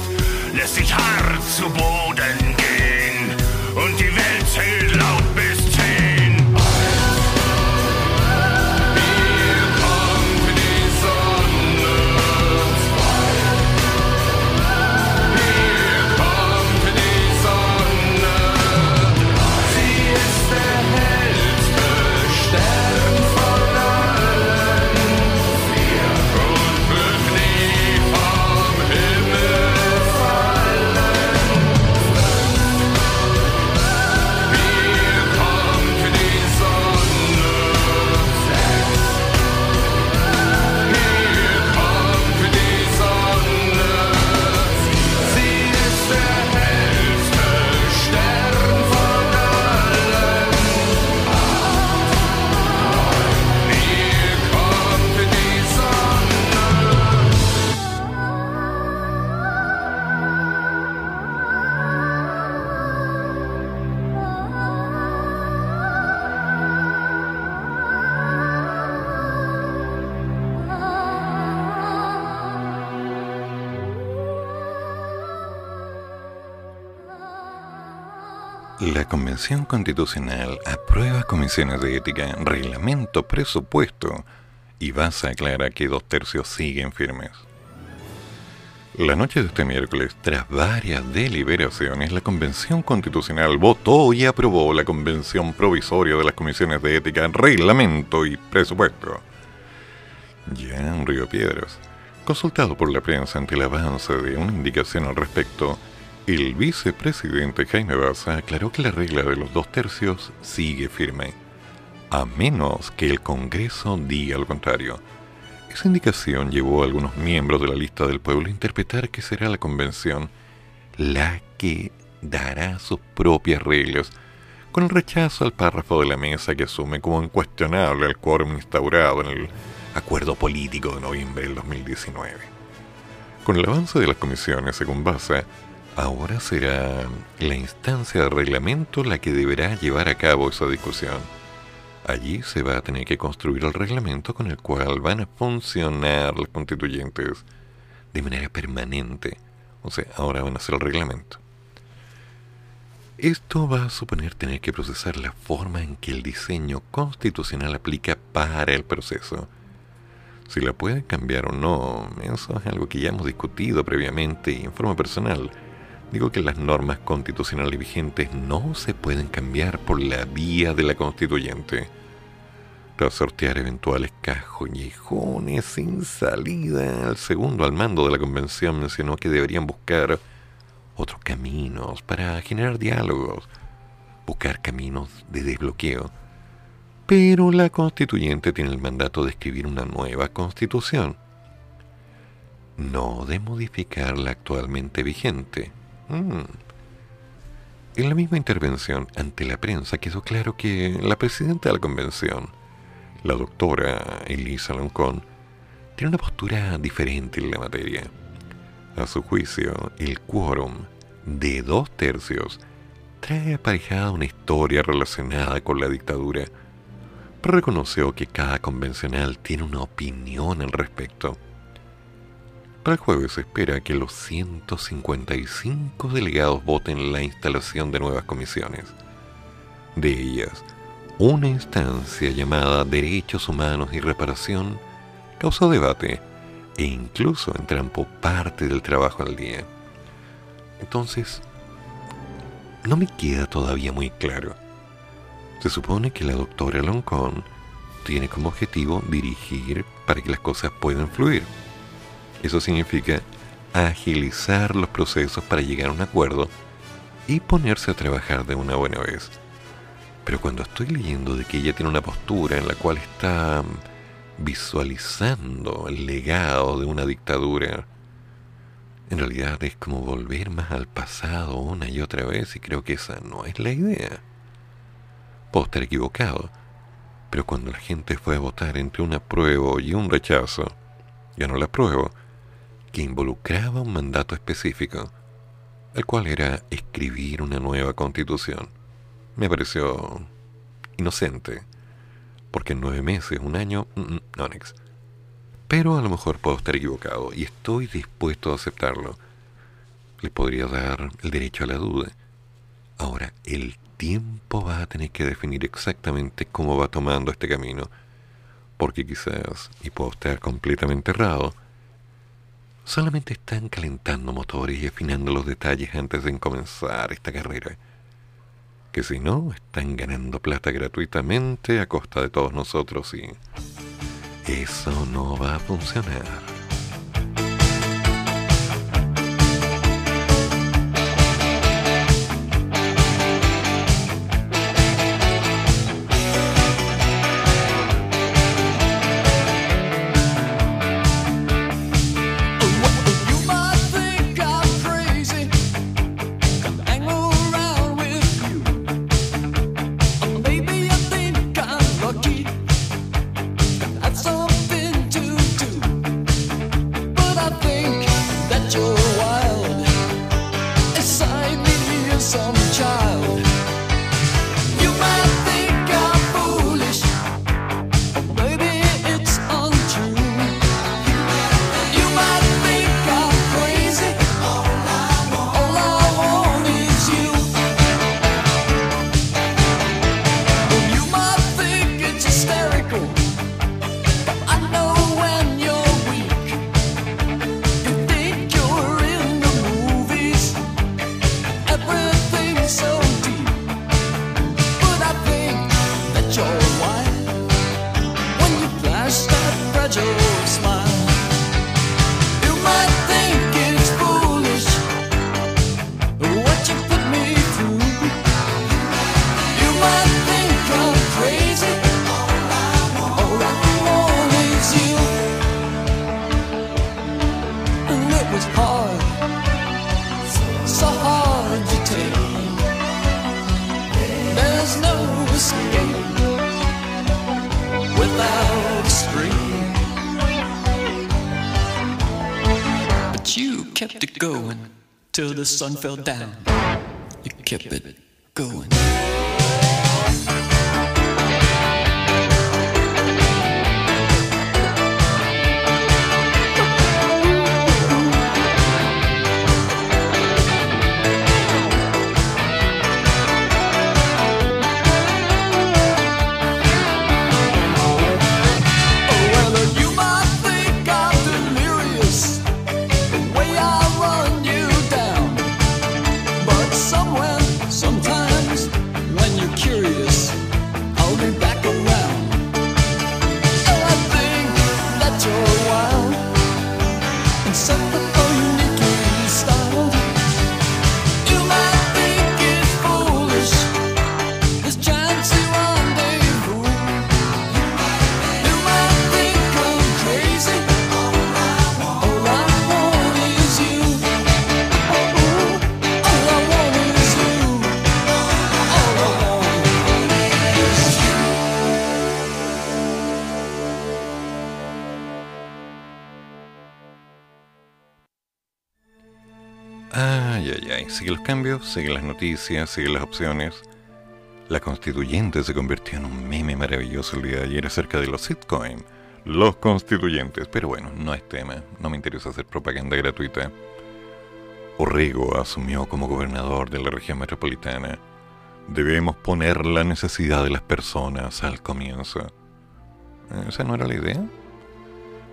Lässt sich hart zu Boden Convención Constitucional aprueba comisiones de ética, reglamento, presupuesto y basa aclara que dos tercios siguen firmes. La noche de este miércoles, tras varias deliberaciones, la Convención Constitucional votó y aprobó la Convención Provisoria de las Comisiones de Ética, Reglamento y Presupuesto. Ya en Río Piedras, consultado por la prensa ante el avance de una indicación al respecto, el vicepresidente Jaime Baza aclaró que la regla de los dos tercios sigue firme, a menos que el Congreso diga lo contrario. Esa indicación llevó a algunos miembros de la lista del pueblo a interpretar que será la convención la que dará sus propias reglas, con el rechazo al párrafo de la mesa que asume como incuestionable el quórum instaurado en el acuerdo político de noviembre del 2019. Con el avance de las comisiones, según Baza, ahora será la instancia de reglamento la que deberá llevar a cabo esa discusión. Allí se va a tener que construir el reglamento con el cual van a funcionar los constituyentes de manera permanente. O sea, ahora van a hacer el reglamento. Esto va a suponer tener que procesar la forma en que el diseño constitucional aplica para el proceso. Si la pueden cambiar o no, eso es algo que ya hemos discutido previamente y en forma personal. Digo que las normas constitucionales vigentes no se pueden cambiar por la vía de la constituyente. Tras sortear eventuales cajollejones sin salida, el segundo al mando de la convención mencionó que deberían buscar otros caminos para generar diálogos, buscar caminos de desbloqueo. Pero la constituyente tiene el mandato de escribir una nueva constitución, no de modificar la actualmente vigente. Mm. En la misma intervención ante la prensa quedó claro que la presidenta de la convención, la doctora Elisa Loncón, tiene una postura diferente en la materia. A su juicio, el quórum de dos tercios trae aparejada una historia relacionada con la dictadura, pero reconoció que cada convencional tiene una opinión al respecto. Para el jueves se espera que los 155 delegados voten la instalación de nuevas comisiones. De ellas, una instancia llamada Derechos Humanos y Reparación causó debate e incluso entrampó parte del trabajo al día. Entonces, no me queda todavía muy claro. Se supone que la doctora Loncón tiene como objetivo dirigir para que las cosas puedan fluir. Eso significa agilizar los procesos para llegar a un acuerdo y ponerse a trabajar de una buena vez. Pero cuando estoy leyendo de que ella tiene una postura en la cual está visualizando el legado de una dictadura, en realidad es como volver más al pasado una y otra vez y creo que esa no es la idea. Puedo estar equivocado, pero cuando la gente fue a votar entre un apruebo y un rechazo, ganó el apruebo, que involucraba un mandato específico, el cual era escribir una nueva constitución. Me pareció inocente, porque en nueve meses, un año, mm, mm, no, Nex, Pero a lo mejor puedo estar equivocado y estoy dispuesto a aceptarlo. Le podría dar el derecho a la duda. Ahora, el tiempo va a tener que definir exactamente cómo va tomando este camino. Porque quizás, y puedo estar completamente errado, solamente están calentando motores y afinando los detalles antes de comenzar esta carrera. Que si no, están ganando plata gratuitamente a costa de todos nosotros y eso no va a funcionar. Sun fell down. Ay, ay, ay. Sigue los cambios, sigue las noticias, sigue las opciones. La constituyente se convirtió en un meme maravilloso el día de ayer acerca de los sitcoin. Los constituyentes. Pero bueno, no es tema. No me interesa hacer propaganda gratuita. Orrego asumió como gobernador de la región metropolitana. Debemos poner la necesidad de las personas al comienzo. ¿Esa no era la idea?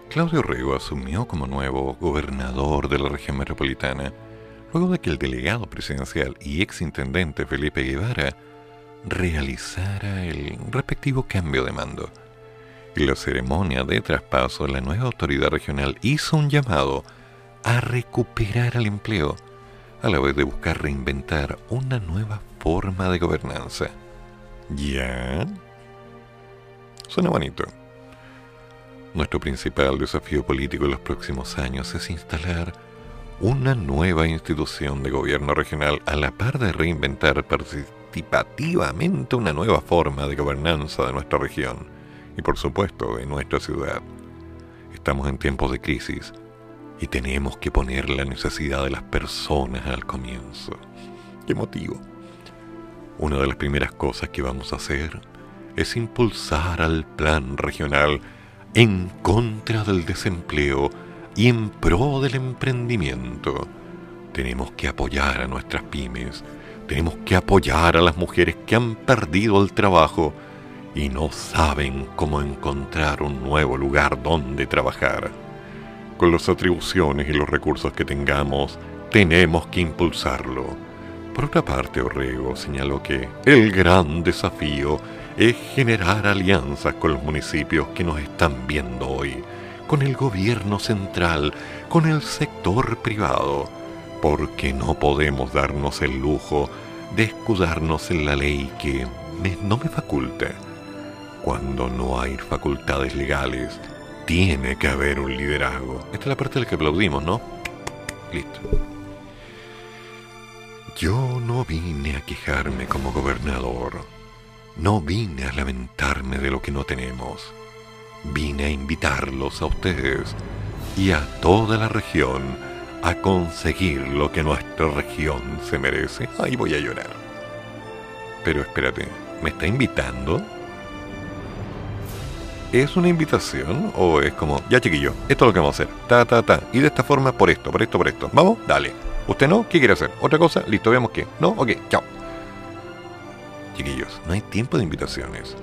Claudio Orrego asumió como nuevo gobernador de la región metropolitana luego de que el delegado presidencial y exintendente Felipe Guevara realizara el respectivo cambio de mando. Y la ceremonia de traspaso, la nueva autoridad regional hizo un llamado a recuperar el empleo, a la vez de buscar reinventar una nueva forma de gobernanza. ¿Ya? Suena bonito. Nuestro principal desafío político en los próximos años es instalar una nueva institución de gobierno regional a la par de reinventar participativamente una nueva forma de gobernanza de nuestra región y por supuesto de nuestra ciudad. Estamos en tiempos de crisis y tenemos que poner la necesidad de las personas al comienzo. ¿Qué motivo? Una de las primeras cosas que vamos a hacer es impulsar al plan regional en contra del desempleo y en pro del emprendimiento. Tenemos que apoyar a nuestras pymes, tenemos que apoyar a las mujeres que han perdido el trabajo y no saben cómo encontrar un nuevo lugar donde trabajar. Con las atribuciones y los recursos que tengamos, tenemos que impulsarlo. Por otra parte, Orrego señaló que el gran desafío es generar alianzas con los municipios que nos están viendo hoy, con el gobierno central, con el sector privado, porque no podemos darnos el lujo de escudarnos en la ley que me- no me faculta. Cuando no hay facultades legales, tiene que haber un liderazgo. Esta es la parte de la que aplaudimos, ¿no? Listo. Yo no vine a quejarme como gobernador. No vine a lamentarme de lo que no tenemos. Vine a invitarlos a ustedes y a toda la región a conseguir lo que nuestra región se merece. Ahí voy a llorar. Pero espérate, ¿me está invitando? ¿Es una invitación o es como, ya chiquillo, esto es lo que vamos a hacer, ta, ta, ta, y de esta forma por esto, por esto, por esto? ¿Vamos? Dale. ¿Usted no? ¿Qué quiere hacer? ¿Otra cosa? Listo, veamos qué. ¿No? Ok, chao. Chiquillos, no hay tiempo de invitaciones.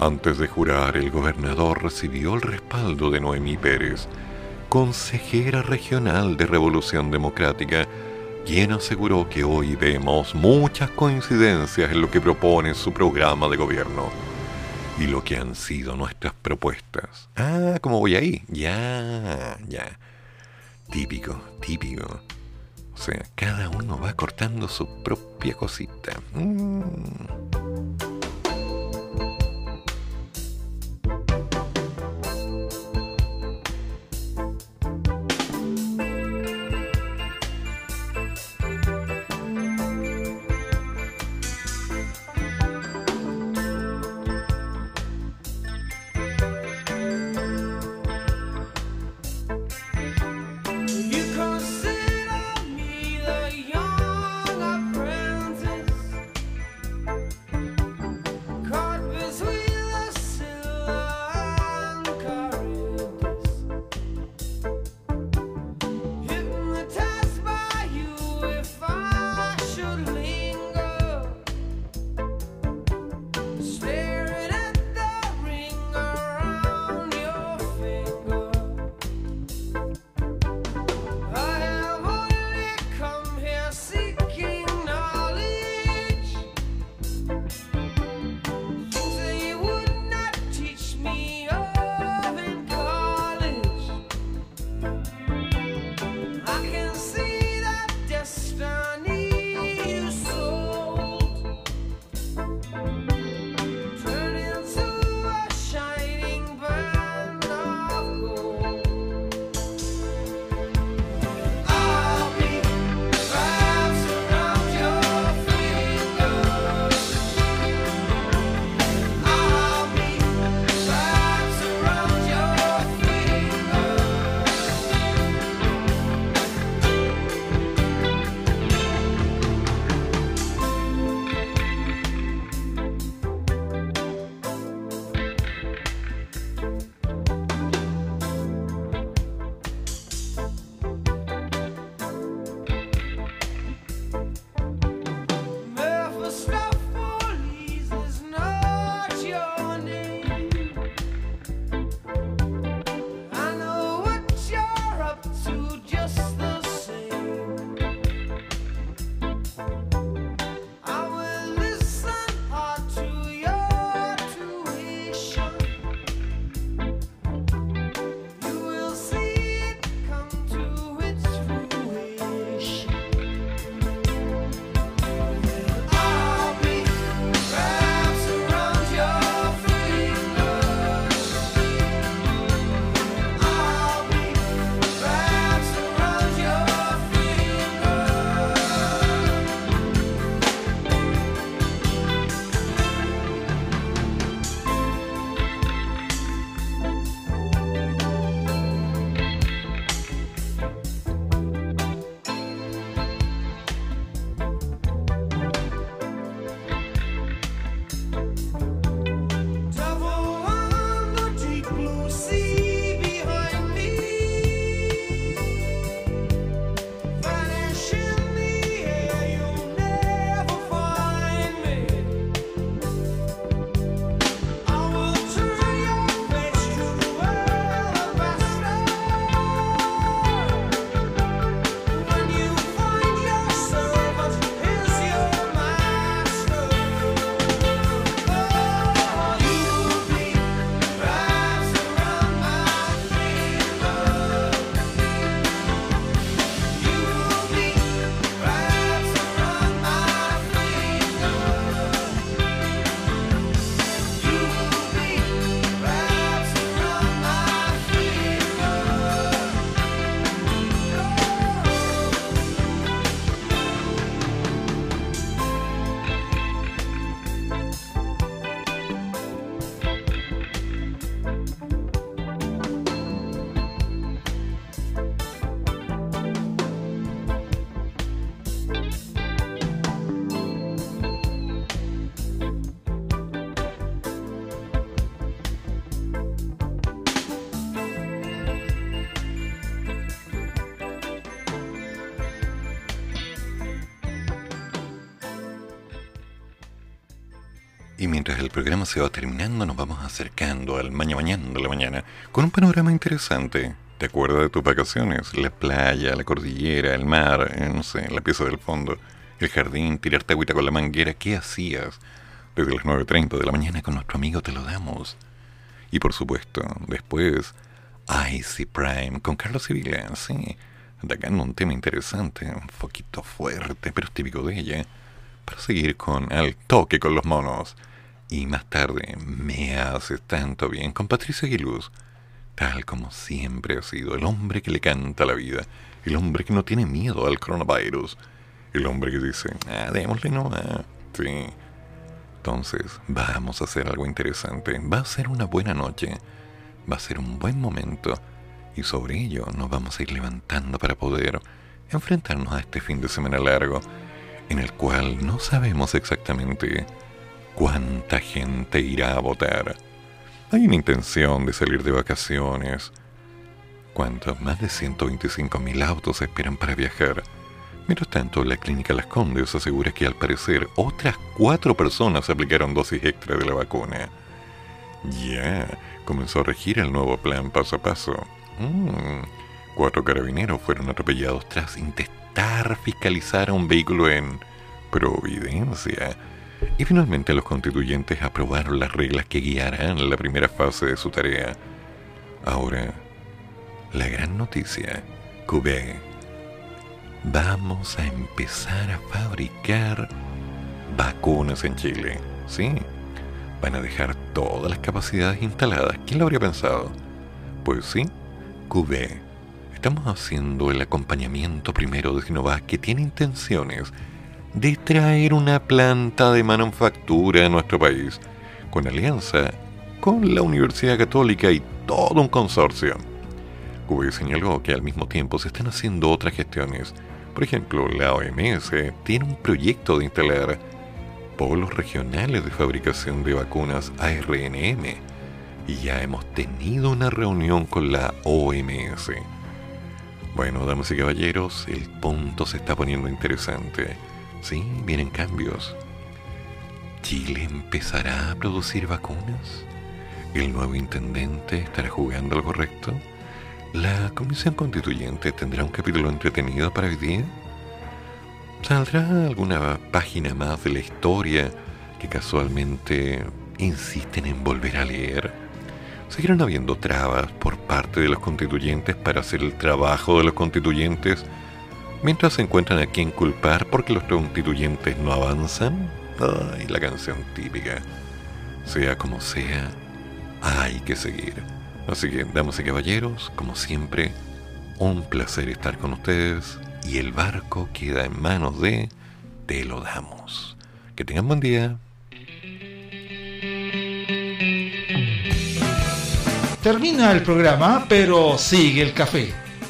Antes de jurar, el gobernador recibió el respaldo de Noemí Pérez, consejera regional de Revolución Democrática, quien aseguró que hoy vemos muchas coincidencias en lo que propone su programa de gobierno y lo que han sido nuestras propuestas. Ah, ¿cómo voy ahí? Ya, ya. Típico, típico. O sea, cada uno va cortando su propia cosita. Mm. El programa se va terminando, nos vamos acercando al mañana mañana de la mañana con un panorama interesante. ¿Te acuerdas de tus vacaciones? La playa, la cordillera, el mar, eh, no sé, la pieza del fondo, el jardín, tirarte agüita con la manguera. ¿Qué hacías? Desde las 9.30 de la mañana con nuestro amigo te lo damos. Y por supuesto, después, Icy Prime con Carlos Sevilla, sí, atacando un tema interesante, un poquito fuerte, pero es típico de ella, para seguir con Al Toque con los Monos. Y más tarde, Me Haces Tanto Bien con Patricia Aguiluz, tal como siempre ha sido el hombre que le canta la vida, el hombre que no tiene miedo al coronavirus, el hombre que dice, ah, démosle nomás, sí. Entonces, vamos a hacer algo interesante. Va a ser una buena noche. Va a ser un buen momento. Y sobre ello nos vamos a ir levantando para poder enfrentarnos a este fin de semana largo, en el cual no sabemos exactamente cuánta gente irá a votar. Hay una intención de salir de vacaciones. ¿Cuántos? Más de 125.000 autos esperan para viajar. Mientras tanto, la clínica Las Condes asegura que al parecer otras cuatro personas aplicaron dosis extra de la vacuna. Ya, comenzó a regir el nuevo plan paso a paso. Mm, Cuatro carabineros fueron atropellados tras intentar fiscalizar a un vehículo en Providencia. Y finalmente los constituyentes aprobaron las reglas que guiarán la primera fase de su tarea. Ahora, la gran noticia, Cubé vamos a empezar a fabricar vacunas en Chile. Sí, van a dejar todas las capacidades instaladas. ¿Quién lo habría pensado? Pues sí, QV. Estamos haciendo el acompañamiento primero de Sinovac que tiene intenciones de traer una planta de manufactura a nuestro país, con alianza con la Universidad Católica y todo un consorcio. QV señaló que al mismo tiempo se están haciendo otras gestiones por ejemplo, la OMS tiene un proyecto de instalar polos regionales de fabricación de vacunas ARNM y ya hemos tenido una reunión con la OMS. Bueno, damas y caballeros, el punto se está poniendo interesante. Sí, vienen cambios. ¿Chile empezará a producir vacunas? ¿El nuevo intendente estará jugando lo correcto? ¿La Comisión Constituyente tendrá un capítulo entretenido para hoy día? ¿Saldrá alguna página más de la historia que casualmente insisten en volver a leer? ¿Seguirán habiendo trabas por parte de los constituyentes para hacer el trabajo de los constituyentes mientras se encuentran a quien culpar porque los constituyentes no avanzan? Ay, la canción típica. Sea como sea, hay que seguir. Así que, damas y caballeros, como siempre, un placer estar con ustedes y el barco queda en manos de Te lo damos. Que tengan buen día. Termina el programa, pero sigue el café.